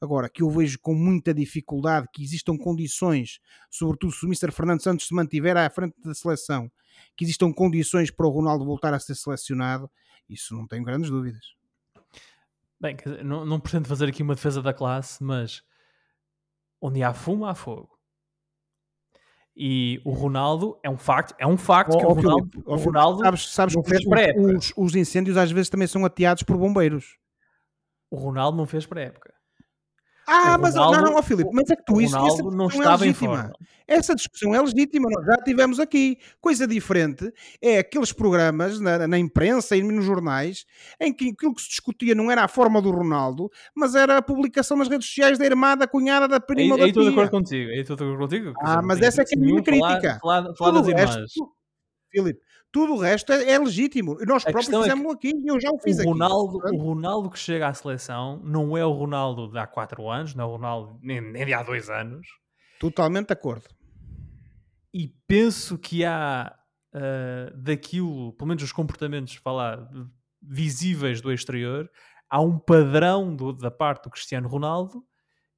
Agora, que eu vejo com muita dificuldade que existam condições, sobretudo se o Mr. Fernando Santos se mantiver à frente da seleção, que existam condições para o Ronaldo voltar a ser selecionado, isso não tenho grandes dúvidas. Bem, não, não pretendo fazer aqui uma defesa da classe, mas onde há fumo, há fogo. E o Ronaldo é um facto, é um facto oh, que o Ronaldo, Filipe, oh, o Ronaldo sabes, sabes não fez pré-época. Os, os, incêndios às vezes também são ateados por bombeiros. O Ronaldo não fez pré-época. Ah, O mas Ronaldo- não, não, ó, Filipe, mas é que tu isso, essa não é estava em legítima. forma. Essa discussão é legítima, nós já tivemos aqui. Coisa diferente é aqueles programas na, na imprensa e nos jornais em que aquilo que se discutia não era a forma do Ronaldo, mas era a publicação nas redes sociais da irmã, da cunhada, da Aí prima ou da aí estou de tia. acordo contigo. Aí estou de acordo contigo. Ah, mas essa é que é a minha falar- crítica. Falar, falar Tudo das tu- Filipe, tudo o resto é, é legítimo. E nós A próprios questão é fizemos aqui e eu já o fiz O aqui. Ronaldo, o portanto. Ronaldo que chega à seleção não é o Ronaldo de há 4 anos, não é o Ronaldo nem, nem de há 2 anos. Totalmente de acordo. E penso que há ah, daquilo, pelo menos os comportamentos falar, visíveis do exterior, há um padrão do- da parte do Cristiano Ronaldo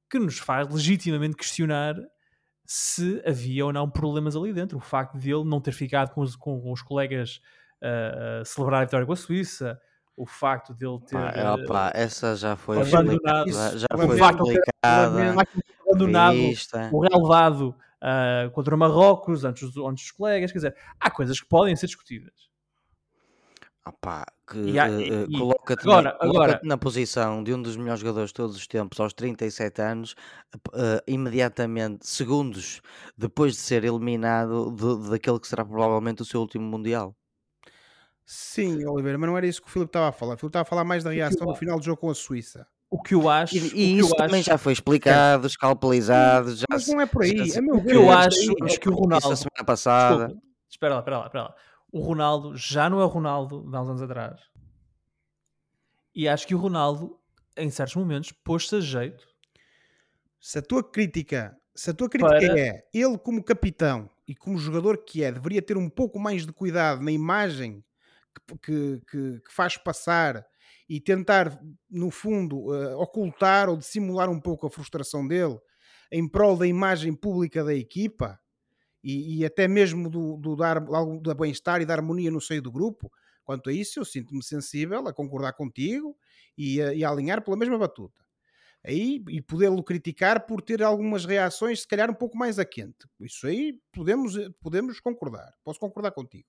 que nos faz legitimamente questionar se havia ou não problemas ali dentro. O facto de ele não ter ficado com os, com os colegas a celebrar a vitória com a Suíça, o facto de ele ter ah, opa, essa já foi abandonado- explicada. Já foi explicada. abandonado vista. o relevado ah, contra Marrocos antes dos, antes dos colegas. Quer dizer, há coisas que podem ser discutidas. Opá, que E eh, e- coloca-te agora- na, coloca-te agora- na posição de um dos melhores jogadores de todos os tempos, aos 37 anos, eh, imediatamente, segundos depois de ser eliminado de- daquele que será provavelmente o seu último Mundial. Sim, Oliveira, mas não era isso que o Filipe estava a falar. O Filipe estava a falar mais da reação no final do jogo com a Suíça. O que eu acho. E, e isso também acho, já foi explicado, escalpelizado, já Mas não é por aí. se- meu o que eu isto acho é que o isso Ronaldo. a semana passada. Desculpa, espera lá, espera lá, espera lá. O Ronaldo já não é o Ronaldo de há uns anos atrás. E acho que o Ronaldo, em certos momentos, pôs-se a jeito. se a tua crítica, se a tua crítica Para- é ele como capitão e como jogador que é, deveria ter um pouco mais de cuidado na imagem que, que- que- que faz passar e tentar, no fundo, eh, ocultar ou dissimular um pouco a frustração dele em prol da imagem pública da equipa e, e até mesmo do, do dar algo da bem-estar e da harmonia no seio do grupo. Quanto a isso, eu sinto-me sensível a concordar contigo e a, e a alinhar pela mesma batuta aí e podê-lo criticar por ter algumas reações, se calhar um pouco mais a quente. Isso aí podemos, podemos concordar, posso concordar contigo.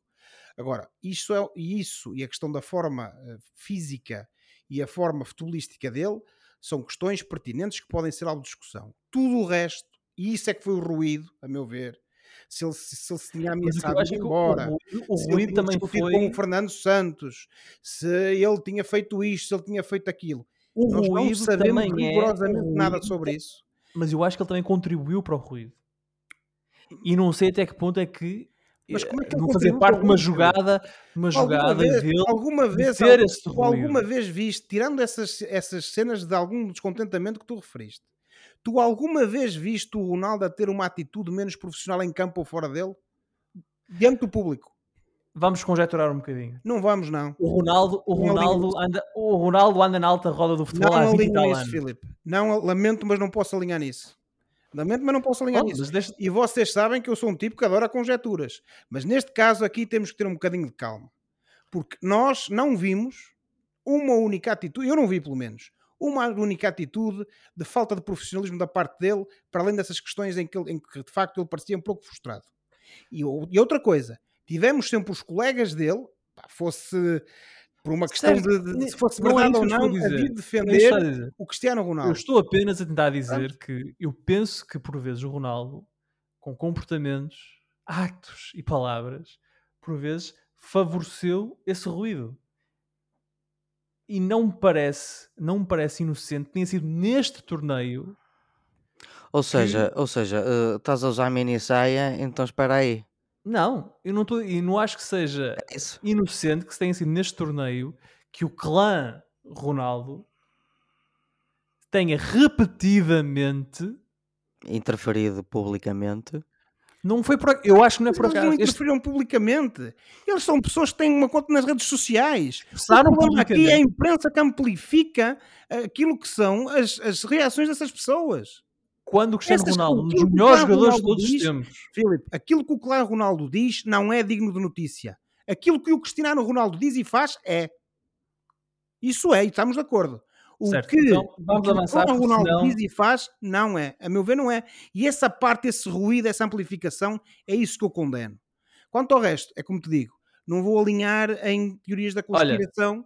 Agora, isso, é, isso e a questão da forma eh, física e a forma futebolística dele são questões pertinentes que podem ser alvo de discussão. Tudo o resto, e isso é que foi o ruído, a meu ver, se ele se, ele se tinha ameaçado de é ir embora, o, o, se ele tinha também foi. com o Fernando Santos, se ele tinha feito isto, se ele tinha feito aquilo. O Nós não ruído sabemos também é. rigorosamente o nada sobre isso. mas eu acho que ele também contribuiu para o ruído. E não sei até que ponto é que Mas como é que não fazer contribuiu parte de uma jogada, uma alguma jogada vez, dele. alguma de vez, ter al- esse tu ruído. alguma vez viste, tirando essas, essas cenas de algum descontentamento que tu referiste, tu alguma vez viste o Ronaldo a ter uma atitude menos profissional em campo ou fora dele? Diante do público? Vamos conjecturar um bocadinho. Não vamos, não. O Ronaldo, o Não Ronaldo anda, o Ronaldo anda na alta roda do futebol Não há 20 alinho nisso, anos. Filipe. Não, lamento, mas não posso alinhar nisso. Lamento, mas não posso alinhar Oh, nisso. deixa- E vocês sabem que eu sou um tipo que adora conjecturas. Mas neste caso aqui temos que ter um bocadinho de calma. Porque nós não vimos uma única atitude, eu não vi pelo menos, uma única atitude de falta de profissionalismo da parte dele, para além dessas questões em que, ele- em que de facto ele parecia um pouco frustrado. E, e outra coisa, tivemos sempre os colegas dele, pá, fosse por uma questão de, de- se fosse não é verdade ou eu não, a a dizer. vir isso que defender o Cristiano Eu Ronaldo. estou apenas a tentar dizer que eu penso que por vezes o Ronaldo, com comportamentos, atos e palavras, por vezes favoreceu esse ruído. E não me parece, não me parece inocente que tenha sido neste torneio. Ou seja, ou seja, eh, estás a usar mini saia, então espera aí. Não, eu não estou, e não acho que seja É inocente que se tenha sido neste torneio que o clã Ronaldo tenha repetidamente Interferido publicamente. Não foi por eu acho que não é por eles não acaso este interferiram publicamente. Eles são pessoas que têm uma conta nas redes sociais. Expressaram o problema aqui é a imprensa que amplifica aquilo que são as, as reações dessas pessoas. quando o Cristiano Essas- Ronaldo, um dos melhores Cristiano jogadores de todos os tempos, Filipe, aquilo que o Claro Ronaldo diz não é digno de notícia. Aquilo que o Cristiano Ronaldo diz e faz é. Isso é, e estamos de acordo. O Certo, que, então vamos o avançar, o Ronaldo senão- diz e faz, não é. A meu ver, não é. E essa parte, esse ruído, essa amplificação, é isso que eu condeno. Quanto ao resto, é como te digo, não vou alinhar em teorias da Olha. conspiração,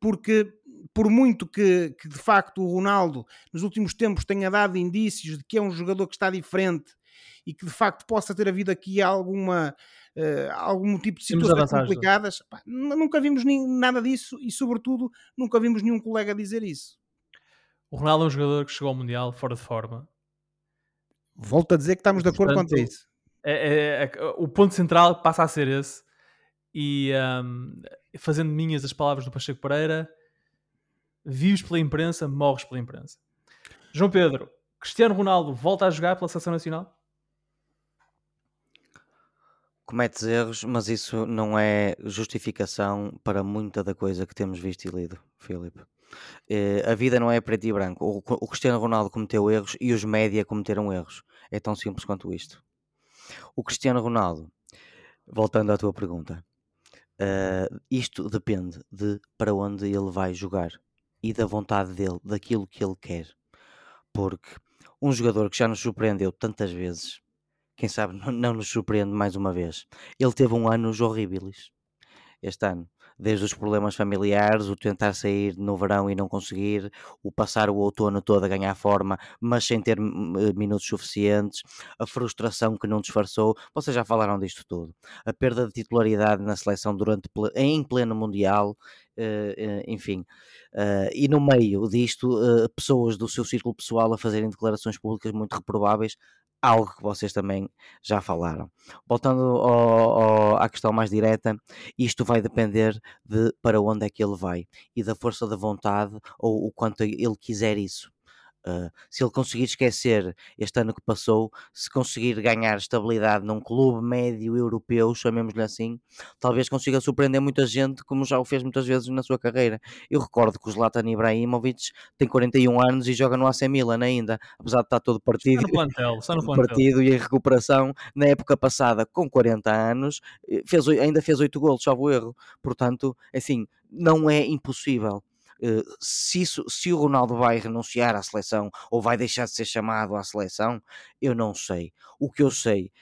porque por muito que, que, de facto o Ronaldo nos últimos tempos tenha dado indícios de que é um jogador que está diferente e que de facto possa ter havido aqui alguma uh, algum tipo de situações complicadas, pá, nunca vimos nem, nada disso e sobretudo nunca vimos nenhum colega dizer isso. O Ronaldo é um jogador que chegou ao Mundial fora de forma. Volto a dizer que estamos de acordo quanto a isso. É, é, é, o ponto central passa a ser esse. E um, fazendo minhas as palavras do Pacheco Pereira, vives pela imprensa, morres pela imprensa. João Pedro, Cristiano Ronaldo volta a jogar pela Seleção Nacional? Cometes erros, mas isso não é justificação para muita da coisa que temos visto e lido, Filipe. Eh, a vida não é preto e branco. O, o Cristiano Ronaldo cometeu erros e os média cometeram erros. É tão simples quanto isto. O Cristiano Ronaldo, voltando à tua pergunta, uh, isto depende de para onde ele vai jogar e da vontade dele, daquilo que ele quer. Porque um jogador que já nos surpreendeu tantas vezes, quem sabe não, nos surpreende mais uma vez. Ele teve um ano horríveis este ano desde os problemas familiares, o tentar sair no verão e não conseguir, o passar o outono todo a ganhar forma, mas sem ter eh, minutos suficientes, a frustração que não disfarçou, vocês já falaram disto tudo. A perda de titularidade na seleção durante em pleno mundial, Uh, uh, enfim, e no meio disto, pessoas do seu círculo pessoal a fazerem declarações públicas muito reprováveis, algo que vocês também já falaram. Voltando ao, ao, à questão mais direta, isto vai depender de para onde é que ele vai e da força da vontade ou o quanto ele quiser isso. Uh, se ele conseguir esquecer este ano que passou, se conseguir ganhar estabilidade num clube médio europeu, chamemos-lhe assim, talvez consiga surpreender muita gente, como já o fez muitas vezes na sua carreira. Eu recordo que o Zlatan Ibrahimovic tem 41 anos e joga no AC Milan ainda, apesar de estar todo partido, no plantel, no plantel. partido e em recuperação. Na época passada, com 40 anos, eh, fez, ainda fez 8 golos, salvo erro. Portanto, assim, não é impossível. Eh, se, isso, se o Ronaldo vai renunciar à seleção ou vai deixar de ser chamado à seleção, eu não sei. O que eu sei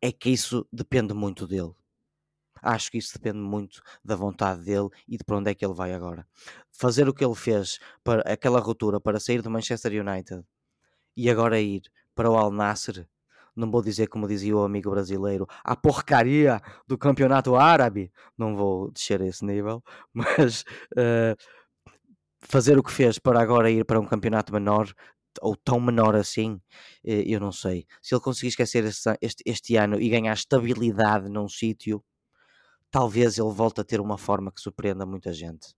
é que isso depende muito dele. Acho que isso depende muito da vontade dele e de para onde é que ele vai agora. Fazer o que ele fez para aquela ruptura para sair do Manchester United e agora ir para o Al Nasser, não vou dizer como dizia o amigo brasileiro, a porcaria do campeonato árabe, não vou descer a esse nível, mas uh, fazer o que fez para agora ir para um campeonato menor ou tão menor assim, eh, eu não sei. Se ele conseguir esquecer este, este, este ano e ganhar estabilidade num sítio, talvez ele volte a ter uma forma que surpreenda muita gente.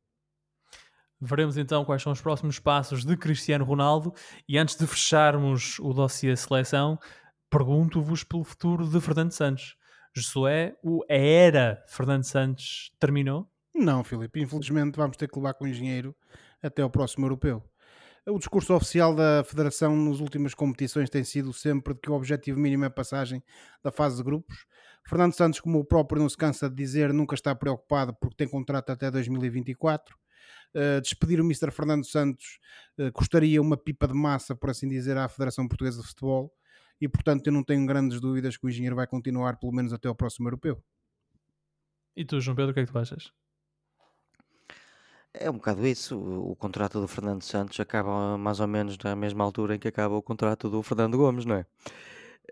Veremos então quais são os próximos passos de Cristiano Ronaldo e antes de fecharmos o dossiê seleção, pergunto-vos pelo futuro de Fernando Santos. Josué, a era Fernando Santos terminou? Não, Filipe, infelizmente vamos ter que levar com o engenheiro até ao próximo europeu. O discurso oficial da Federação nas últimas competições tem sido sempre que o objetivo mínimo é a passagem da fase de grupos. Fernando Santos, como o próprio não se cansa de dizer, nunca está preocupado porque tem contrato até 2024. Uh, eh, despedir o Mr. Fernando Santos uh, custaria uma pipa de massa, por assim dizer, à Federação Portuguesa de Futebol e, portanto, eu não tenho grandes dúvidas que o engenheiro vai continuar pelo menos até ao próximo europeu. E tu, João Pedro, o que é que tu achas? É um bocado isso. O, contrato do Fernando Santos acaba mais ou menos na mesma altura em que acaba o contrato do Fernando Gomes, não é?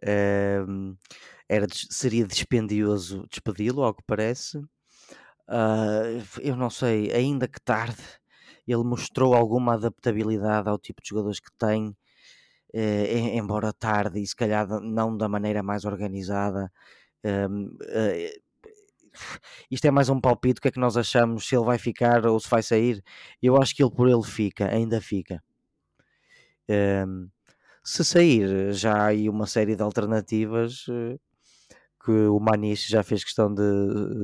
Ehm, era, seria dispendioso despedi-lo, ao que parece. Uh, eu não sei, ainda que tarde, ele mostrou alguma adaptabilidade ao tipo de jogadores que tem, eh, embora tarde e se calhar não da maneira mais organizada. Ehm, eh, isto é mais um palpite, o que é que nós achamos, se ele vai ficar ou se vai sair? Eu acho que ele por ele fica, ainda fica. Um, se sair, já há aí uma série de alternativas eh, que o Maniche já fez questão de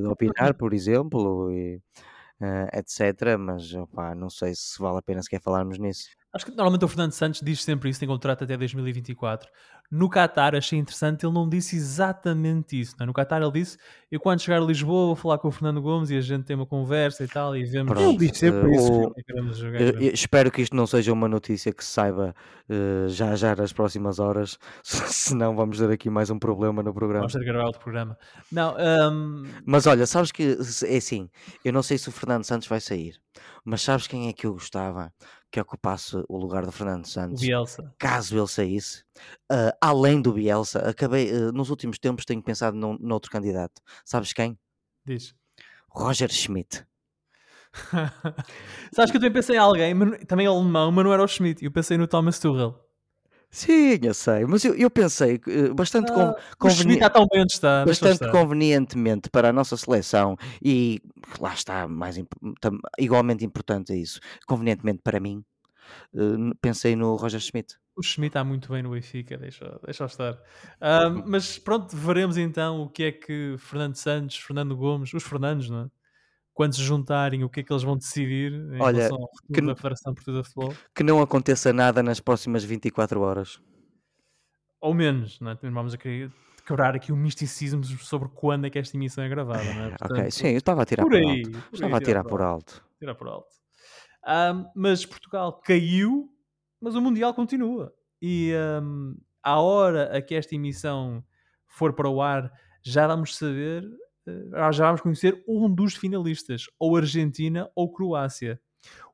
opinar, por exemplo, e, uh, etc. Mas opa, não sei se vale a pena sequer falarmos nisso. Acho que normalmente o Fernando Santos diz sempre isso, tem contrato até 2024. No Qatar achei interessante, ele não disse exatamente isso. É? No Qatar ele disse: Eu quando chegar a Lisboa vou falar com o Fernando Gomes e a gente tem uma conversa e tal, e vemos. Pronto, disse sempre uh, isso. É espero que isto não seja uma notícia que se saiba uh, já já nas próximas horas, senão vamos ter aqui mais um problema no programa. Vamos ter que gravar outro programa. Não, um... Mas olha, sabes que é assim, eu não sei se o Fernando Santos vai sair. Mas sabes quem é que eu gostava que ocupasse o lugar do Fernando O Santos? Bielsa. Caso ele saísse, Ah, além do Bielsa, acabei, ah, nos últimos tempos tenho pensado num, noutro candidato. Sabes quem? Diz. Roger Schmidt. Sabes que eu também pensei em alguém, também alemão, mas não era o Schmidt. Eu pensei no Thomas Tuchel. Sim, eu sei, mas eu, eu pensei eh, bastante Ah, conveni- está bastante convenientemente para a nossa seleção e lá está, mais igualmente importante isso, convenientemente para mim, eh, pensei no Roger Schmidt. O Schmidt está muito bem no Benfica, deixa, deixa estar. Ah, mas pronto, veremos então o que é que Fernando Santos, Fernando Gomes, os Fernandes, não é? Quando se juntarem, o que é que eles vão decidir em Olha, relação ao futuro que da Federação Portuguesa de Futebol? Que não aconteça nada nas próximas 24 horas. Ou menos, não é? Vamos a querer quebrar aqui o misticismo sobre quando é que esta emissão é gravada, não é? ok, Portanto, sim, eu estava a tirar por por, aí, alto. por aí, Estava a tirar por alto. alto. tirar por alto. Ahm, mas Portugal caiu, mas o Mundial continua. E ahm, à hora a que esta emissão for para o ar, já vamos saber, já vamos conhecer um dos finalistas, ou Argentina ou Croácia.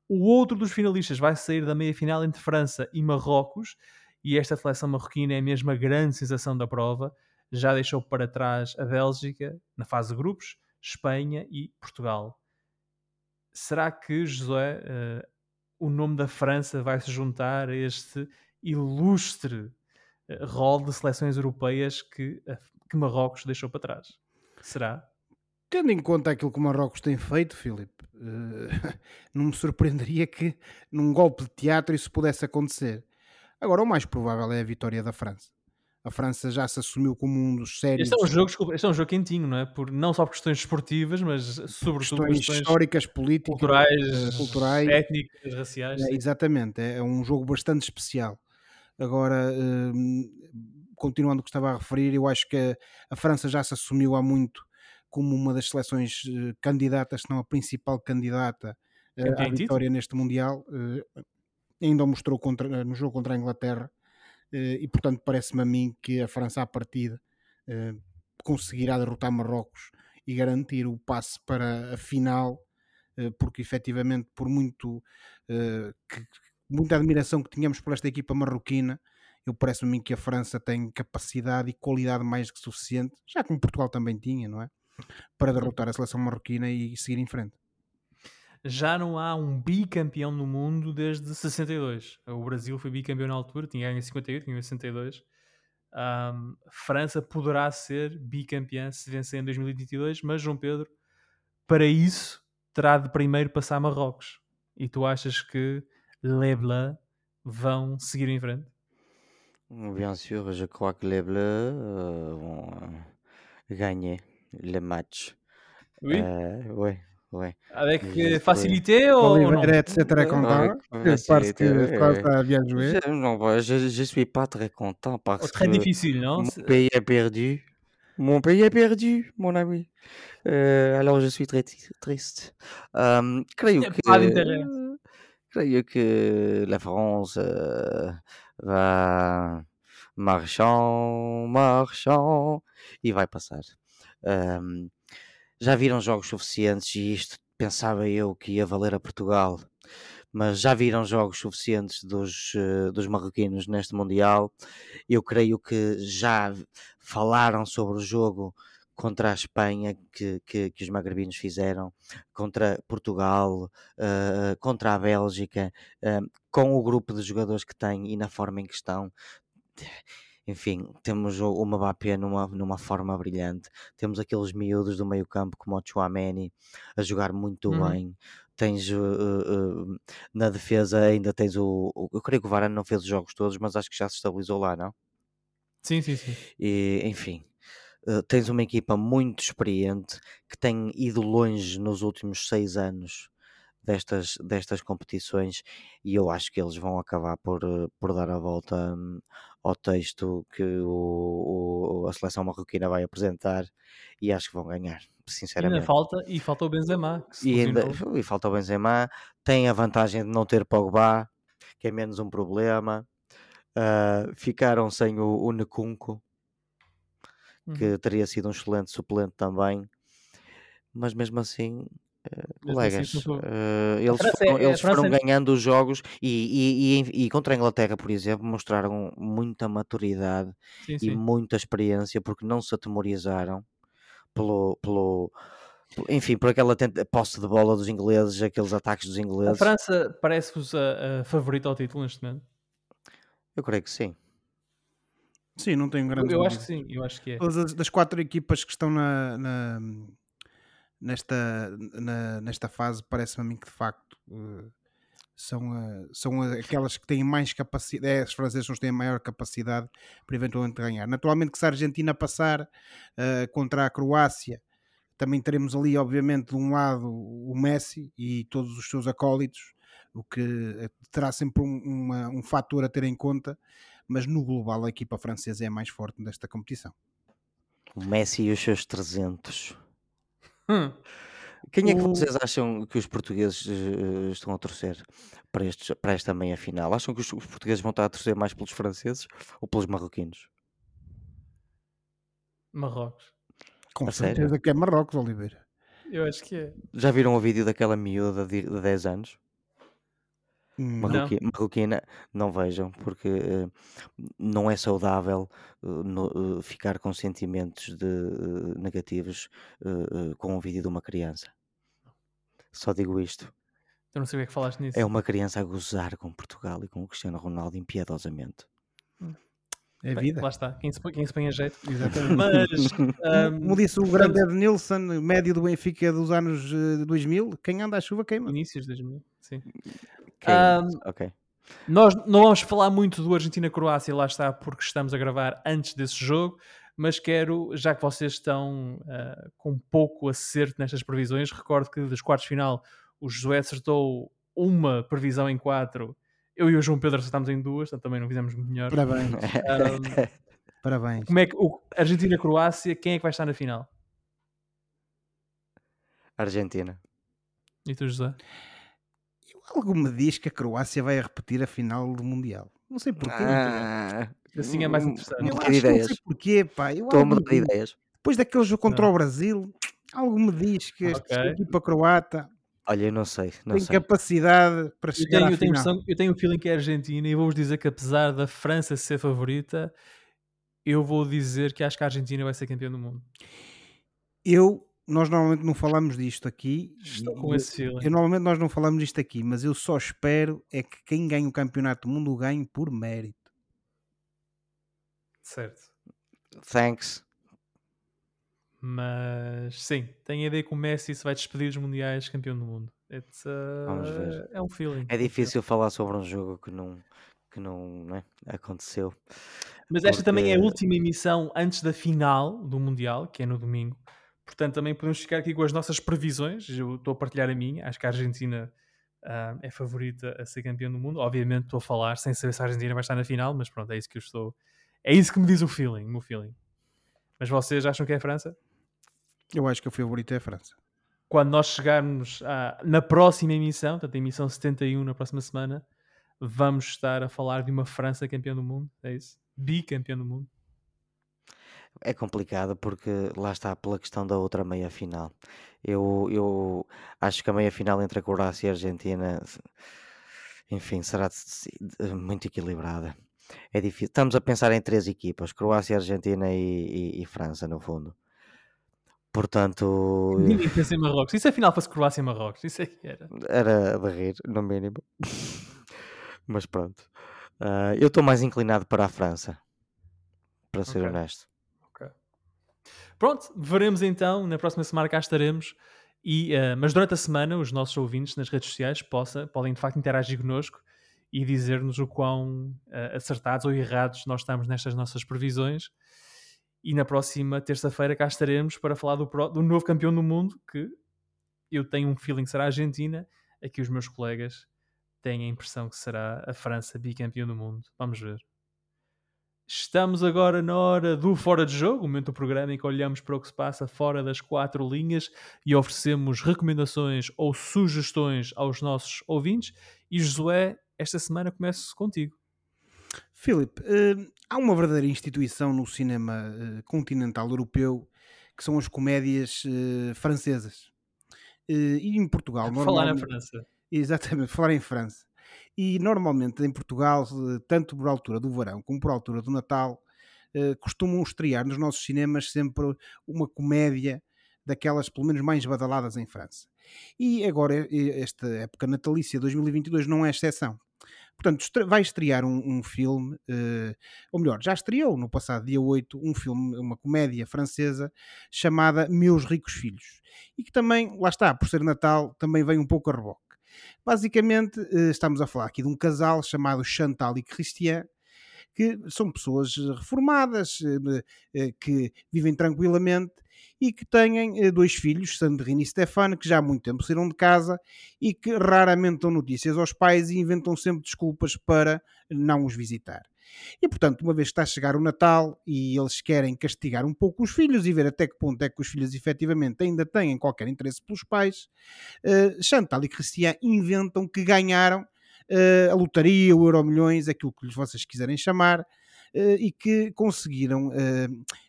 O outro dos finalistas vai sair da meia-final entre França e Marrocos, e esta seleção marroquina é a grande sensação da prova. Já deixou para trás a Bélgica na fase de grupos, Espanha e Portugal será que, José, eh, o nome da França vai se juntar a este ilustre eh, rol de seleções europeias que, que Marrocos deixou para trás? Será? Tendo em conta aquilo que o Marrocos tem feito, Filipe, eh, não me surpreenderia que num golpe de teatro isso pudesse acontecer. Agora, o mais provável é a vitória da França. A França já se assumiu como um dos sérios Este é um jogo, desculpa, este é um jogo quentinho, não é? Por, não só por questões esportivas, mas sobretudo questões questões históricas, políticas, culturais, eh, culturais. étnicas, raciais. É, exatamente, é é um jogo bastante especial. Agora, hum, continuando o que estava a referir, eu acho que a, a França já se assumiu há muito como uma das seleções eh, candidatas, se não a principal candidata eh, à vitória neste Mundial. eh, ainda o mostrou contra- no jogo contra a Inglaterra e, portanto, parece-me a mim que a França, à partida, conseguirá derrotar Marrocos e garantir o passe para a final, porque efetivamente, por muito que, muita admiração que tínhamos por esta equipa marroquina, eu parece-me a mim que a França tem capacidade e qualidade mais que suficiente, já como Portugal também tinha, não é? Para derrotar a seleção marroquina e seguir em frente. Já não há um bicampeão no mundo desde 62. O Brasil foi bicampeão na altura, tinha ganho em 58, tinha em 62. Ahm, França poderá ser bicampeã se vencer em 2022, mas João Pedro, para isso, terá de primeiro passar Marrocos. E tu achas que Les Bleus vão seguir em frente? Bien sûr, je crois que les Bleus euh, vont euh, gagner le match. Oui. Euh, ouais, ouais. Avec euh, facilité ou, ou non? Oliveira, etc. est content, Avec parce facilité, que ouais, France ouais. a bien joué. Je, non, bah, je, je suis pas très content parce très que difficile, non mon C'est- pays est perdu. Mon pays est perdu, mon ami. Euh, alors je suis très triste. Euh, a que, pas d'intérêt. creio que la France euh, va marchant, marchant e vai passar. Ahm, já viram jogos suficientes e isto pensava eu que ia valer a Portugal, mas já viram jogos suficientes dos, eh, dos marroquinos neste Mundial. Eu creio que já falaram sobre o jogo contra a Espanha que, que, que os magrebinos fizeram, contra Portugal, eh, contra a Bélgica, eh, com o grupo de jogadores que têm e na forma em que estão. Enfim, temos o, o Mbappé numa, numa forma brilhante, temos aqueles miúdos do meio campo como o Chouameni a jogar muito Uhum. bem. Tens uh, uh, uh, na defesa ainda tens o, o- Eu creio que o Varane não fez os jogos todos, mas acho que já se estabilizou lá, não? Sim, sim, sim. E, enfim, eh, tens uma equipa muito experiente que tem ido longe nos últimos seis anos destas, destas competições e eu acho que eles vão acabar por, eh, por dar a volta hum, ao texto que o, o- a seleção marroquina vai apresentar e acho que vão ganhar, Ainda sinceramente. falta, e falta o Benzema, E, ainda, e falta o Benzema, tem a vantagem de não ter Pogba, que é menos um problema. Ah, ficaram sem o, o Nkunku, Uhum. que teria sido um excelente suplente também. Mas mesmo assim, Mesmo colegas. assim, eh, eles França foram, é- a eles foram é- ganhando os jogos e, e- e e contra a Inglaterra, por exemplo, mostraram muita maturidade Sim, e sim. muita experiência porque não se atemorizaram pelo, pelo, pelo- enfim, por aquela posse de bola dos ingleses, aqueles ataques dos A ingleses. França parece-vos a, a favorita ao título neste momento? Eu creio que sim. Sim, não tenho Eu, grandes eu acho que sim, eu acho que é. Todas as, das quatro equipas que estão na, na- nesta, na- nesta fase, parece-me a mim que de facto eh, são, eh, são aquelas que têm mais capacidade, é, são os que têm a maior capacidade para eventualmente ganhar. Naturalmente que se a Argentina passar eh, contra a Croácia, também teremos ali, obviamente, de um lado o Messi e todos os seus acólitos, o que terá sempre um, uma- um fator a ter em conta, mas no global a equipa francesa é a mais forte nesta competição. O Messi e os seus 300. Hum, Quem é que O- vocês acham que os portugueses eh, estão a torcer para, estes, para esta meia final? Acham que os, os portugueses vão estar a torcer mais pelos franceses ou pelos marroquinos? Marrocos. Com A sério? certeza que é Marrocos, Oliveira. Eu acho que é. Já viram o vídeo daquela miúda de, de 10 anos? Hum, Não. Marroqui- Marroquina, não vejam, porque eh, não é saudável eh, no- eh, ficar com sentimentos de, negativos com um vídeo de uma criança. Só digo isto. Eu não o que é falaste nisso. É uma criança a gozar com Portugal e com o Cristiano Ronaldo impiedosamente. É Bem, vida. Lá está. Quem se, põe- quem se põe a jeito. Exatamente. Mas. ahm, Como disse o grande Ed Nilsson, médio do Benfica dos anos eh, 2000, quem anda à chuva queima. inícios de 2000. Sim. Isso? ok. Nós não vamos falar muito do Argentina-Croácia, lá está, porque estamos a gravar antes desse jogo, mas quero, já que vocês estão ah, com pouco acerto nestas previsões, recordo que dos quartos de final o Josué acertou uma previsão em quatro, eu e o João Pedro acertámos em duas, portanto também não fizemos melhor. Parabéns, Ahm, parabéns. como é que o Argentina-Croácia, quem é que vai estar na final? Argentina. E tu, José? Algo me diz que a Croácia vai repetir a final do Mundial. Não sei porquê. Ah, Assim é mais interessante. eu acho que não ideias. sei porquê, pá. Eu Estou me de ideias. Depois daquele jogo contra Não. o Brasil, algo me diz que esta Ok. equipa croata Olha, eu não sei, não tem sei. capacidade para Eu chegar tenho, à eu, tenho final. noção- eu tenho um feeling que é a Argentina e vou-vos dizer que apesar da França ser favorita, eu vou dizer que acho que a Argentina vai ser campeã do mundo. Eu, nós normalmente não falamos disto aqui. Estou com esse feeling. Eu, normalmente nós não falamos disto aqui, mas eu só espero é que quem ganhe o campeonato do mundo o ganhe por mérito. Certo. Thanks. Mas sim, tenho a ideia que o Messi se vai despedir dos mundiais campeão do mundo. It's, uh, Vamos ver. É um feeling. É difícil falar sobre um jogo que não, que não, não é? aconteceu. Mas esta também é a porque- última emissão antes da final do Mundial, que é no domingo. Portanto, também podemos ficar aqui com as nossas previsões. Eu estou a partilhar a minha. Acho que a Argentina ah, é favorita a ser campeã do mundo. Obviamente estou a falar sem saber se a Argentina vai estar na final, mas pronto, é isso que eu estou. É isso que me diz o feeling, o meu feeling. Mas vocês acham que é a França? Eu acho que o favorito é a França. Quando nós chegarmos à- na próxima emissão, portanto, a emissão 71 na próxima semana, vamos estar a falar de uma França campeã do mundo. É isso? Bicampeã do mundo. É complicado porque lá está pela questão da outra meia final. Eu, eu acho que a meia final entre a Croácia e a Argentina, enfim, será muito equilibrada. É difícil. Estamos a pensar em três equipas: Croácia, Argentina e, e- e França, no fundo. Portanto, Ninguém pensa em Marrocos. Se afinal fosse Croácia e Marrocos? Isso é que era. era de rir, no mínimo. Mas pronto. Ah, eu estou mais inclinado para a França, para ser Ok. honesto. Pronto, veremos então. Na próxima semana cá estaremos. E, eh, mas durante a semana, os nossos ouvintes nas redes sociais possa, podem de facto interagir connosco e dizer-nos o quão eh, acertados ou errados nós estamos nestas nossas previsões. E na próxima terça-feira cá estaremos para falar do, pró- do novo campeão do mundo, que eu tenho um feeling que será a Argentina. Aqui os meus colegas têm a impressão que será a França bicampeão do mundo. Vamos ver. Estamos agora na hora do Fora de Jogo, o momento do programa em que olhamos para o que se passa fora das quatro linhas e oferecemos recomendações ou sugestões aos nossos ouvintes. E Josué, esta semana começo contigo. Filipe, eh, há uma verdadeira instituição no cinema eh, continental europeu que são as comédias eh, francesas. E em Portugal, Falar na normalmente. França. Exatamente, falar em França. E normalmente em Portugal, eh, tanto por altura do verão como por altura do Natal, eh, costumam estrear nos nossos cinemas sempre uma comédia daquelas pelo menos mais badaladas em França. E agora, esta época natalícia 2022 não é exceção. Portanto, vai estrear um, um filme, eh, ou melhor, já estreou no passado dia 8, um filme, uma comédia francesa chamada Meus Ricos Filhos. E que também, lá está, por ser Natal, também vem um pouco a reboque. Basicamente, eh, estamos a falar aqui de um casal chamado Chantal e Christian, que são pessoas eh, reformadas, eh, que vivem tranquilamente e que têm dois filhos, Sandrine e Stefano, que já há muito tempo saíram de casa e que raramente dão notícias aos pais e inventam sempre desculpas para não os visitar. E portanto, uma vez que está a chegar o Natal e eles querem castigar um pouco os filhos e ver até que ponto é que os filhos efetivamente ainda têm qualquer interesse pelos pais, eh, Chantal e Cristian inventam que ganharam eh, a lotaria, o Euro Milhões, aquilo que vocês quiserem chamar, e que conseguiram eh,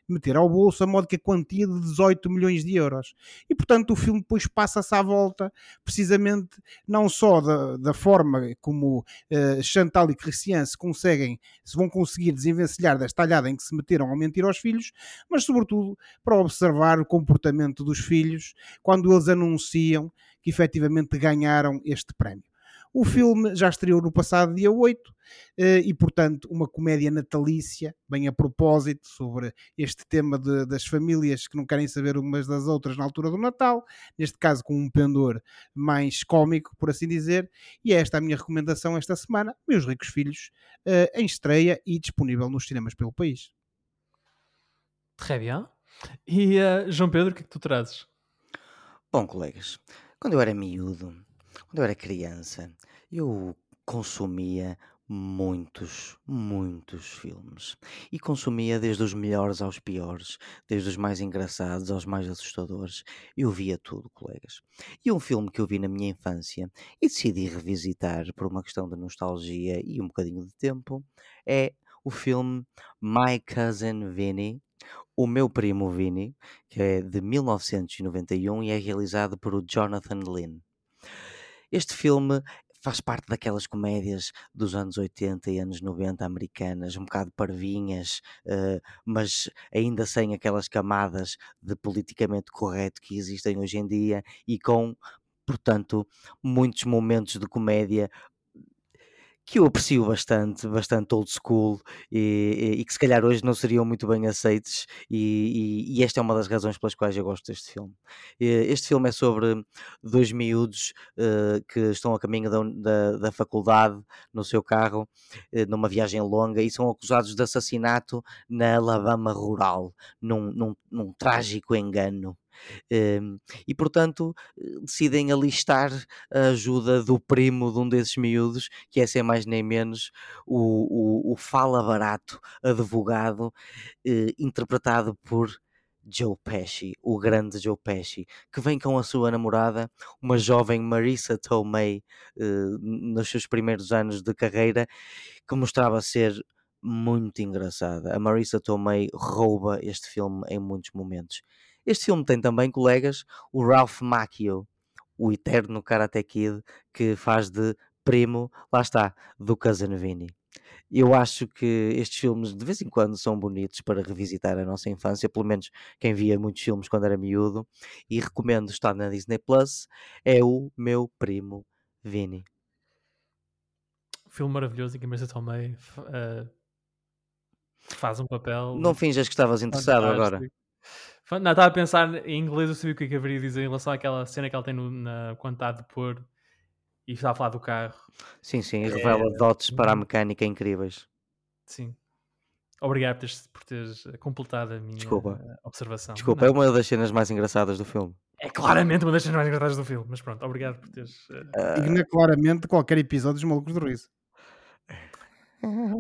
meter ao bolso a módica quantia de 18 milhões de euros. E portanto o filme depois passa-se à volta, precisamente não só da, da forma como eh, Chantal e Christian se conseguem, se vão conseguir desenvencilhar desta talhada em que se meteram a mentir aos filhos, mas sobretudo para observar o comportamento dos filhos quando eles anunciam que efetivamente ganharam este prémio. O filme já estreou no passado dia 8 eh, e, portanto, uma comédia natalícia, bem a propósito, sobre este tema de- das famílias que não querem saber umas das outras na altura do Natal, neste caso com um pendor mais cómico, por assim dizer, e é esta a minha recomendação esta semana, Meus Ricos Filhos, eh, em estreia e disponível nos cinemas pelo país. Très bien. E eh, João Pedro, o que é que tu trazes? Bom, colegas, quando eu era miúdo, quando eu era criança, eu consumia muitos, muitos filmes. E consumia desde os melhores aos piores, desde os mais engraçados aos mais assustadores. Eu via tudo, colegas. E um filme que eu vi na minha infância e decidi revisitar por uma questão de nostalgia e um bocadinho de tempo é o filme My Cousin Vinny. O meu primo Vinny, que é de 1991 e é realizado por Jonathan Lynn. Este filme faz parte daquelas comédias dos anos 80 e anos 90 americanas, um bocado parvinhas, eh, mas ainda sem aquelas camadas de politicamente correto que existem hoje em dia e com, portanto, muitos momentos de comédia que eu aprecio bastante, bastante old school e, e- que se calhar hoje não seriam muito bem aceites e, e- e esta é uma das razões pelas quais eu gosto deste filme. Este filme é sobre dois miúdos eh, que estão a caminho da, da, da faculdade no seu carro, eh, numa viagem longa e são acusados de assassinato na Alabama rural, num, num, num trágico engano. Em, e portanto decidem alistar a ajuda do primo de um desses miúdos, que é sem mais nem menos o, o, o fala barato advogado, eh, interpretado por Joe Pesci, o grande Joe Pesci, que vem com a sua namorada, uma jovem Marissa Tomei, eh, nos seus primeiros anos de carreira, que mostrava ser muito engraçada. A Marissa Tomei rouba este filme em muitos momentos. Este filme tem também, colegas, o Ralph Macchio, o eterno Karate Kid, que faz de primo, lá está, do Cousin Vinny. Eu acho que estes filmes de vez em quando são bonitos para revisitar a nossa infância, pelo menos quem via muitos filmes quando era miúdo, e recomendo estar na Disney Plus, é o meu primo Vinny. Filme maravilhoso em que a Marisa Tomei eh, faz um papel Não finjas que estavas interessado agora. Não, estava a pensar em inglês, eu sabia o que é que haveria a dizer em relação àquela cena que ela tem no, na, quando está a depor e está a falar do carro. Sim, sim, e revela dotes para a mecânica incríveis. Sim. Obrigado por teres, por teres eh, completado a minha Desculpa. observação. Desculpa, é Não, uma das cenas mais engraçadas do filme. é claramente uma das cenas mais engraçadas do filme, mas pronto, obrigado por teres. eh, Digna claramente qualquer episódio dos Malucos do Riso.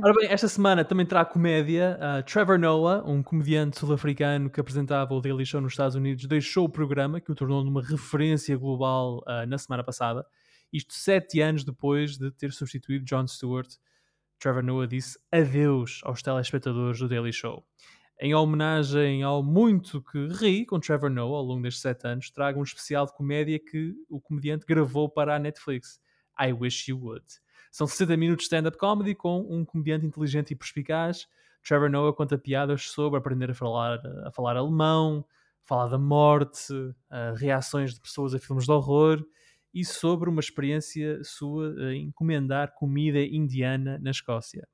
Ora bem, esta semana também terá comédia. Uh, Trevor Noah, um comediante sul-africano que apresentava o Daily Show nos Estados Unidos, deixou o programa, que o tornou numa referência global uh, na semana passada. Isto sete anos depois de ter substituído Jon Stewart. Trevor Noah disse adeus aos telespectadores do Daily Show. Em homenagem ao muito que ri com Trevor Noah ao longo destes sete anos, trago um especial de comédia que o comediante gravou para a Netflix. I Wish You Would. São 60 minutos de stand-up comedy com um comediante inteligente e perspicaz. Trevor Noah conta piadas sobre aprender a falar, a falar alemão, falar da morte, uh, reações de pessoas a filmes de horror e sobre uma experiência sua em encomendar comida indiana na Escócia.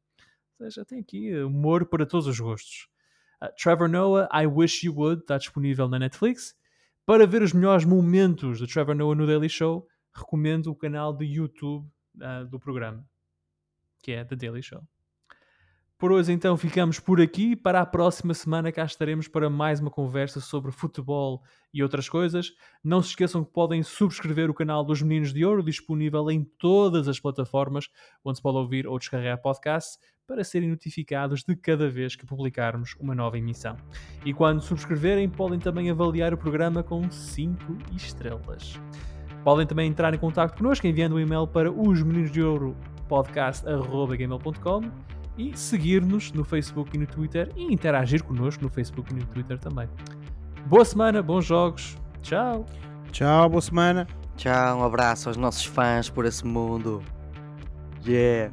Ou seja, tem aqui humor para todos os gostos. Uh, Trevor Noah, I Wish You Would, está disponível na Netflix. Para ver os melhores momentos de Trevor Noah no Daily Show, recomendo o canal do YouTube uh, do programa, que é The Daily Show. Por hoje, então, ficamos por aqui. Para a próxima semana, cá estaremos para mais uma conversa sobre futebol e outras coisas. Não se esqueçam que podem subscrever o canal dos Meninos de Ouro, disponível em todas as plataformas onde se pode ouvir ou descarregar podcast, para serem notificados de cada vez que publicarmos uma nova emissão. E quando subscreverem, podem também avaliar o programa com 5 estrelas. Podem também entrar em contato connosco enviando um e-mail para os meninos de ouro podcast.gmail.com e seguir-nos no Facebook e no Twitter e interagir connosco no Facebook e no Twitter também. Boa semana, bons jogos. Tchau. Tchau, boa semana. Tchau, um abraço aos nossos fãs por esse mundo. Yeah.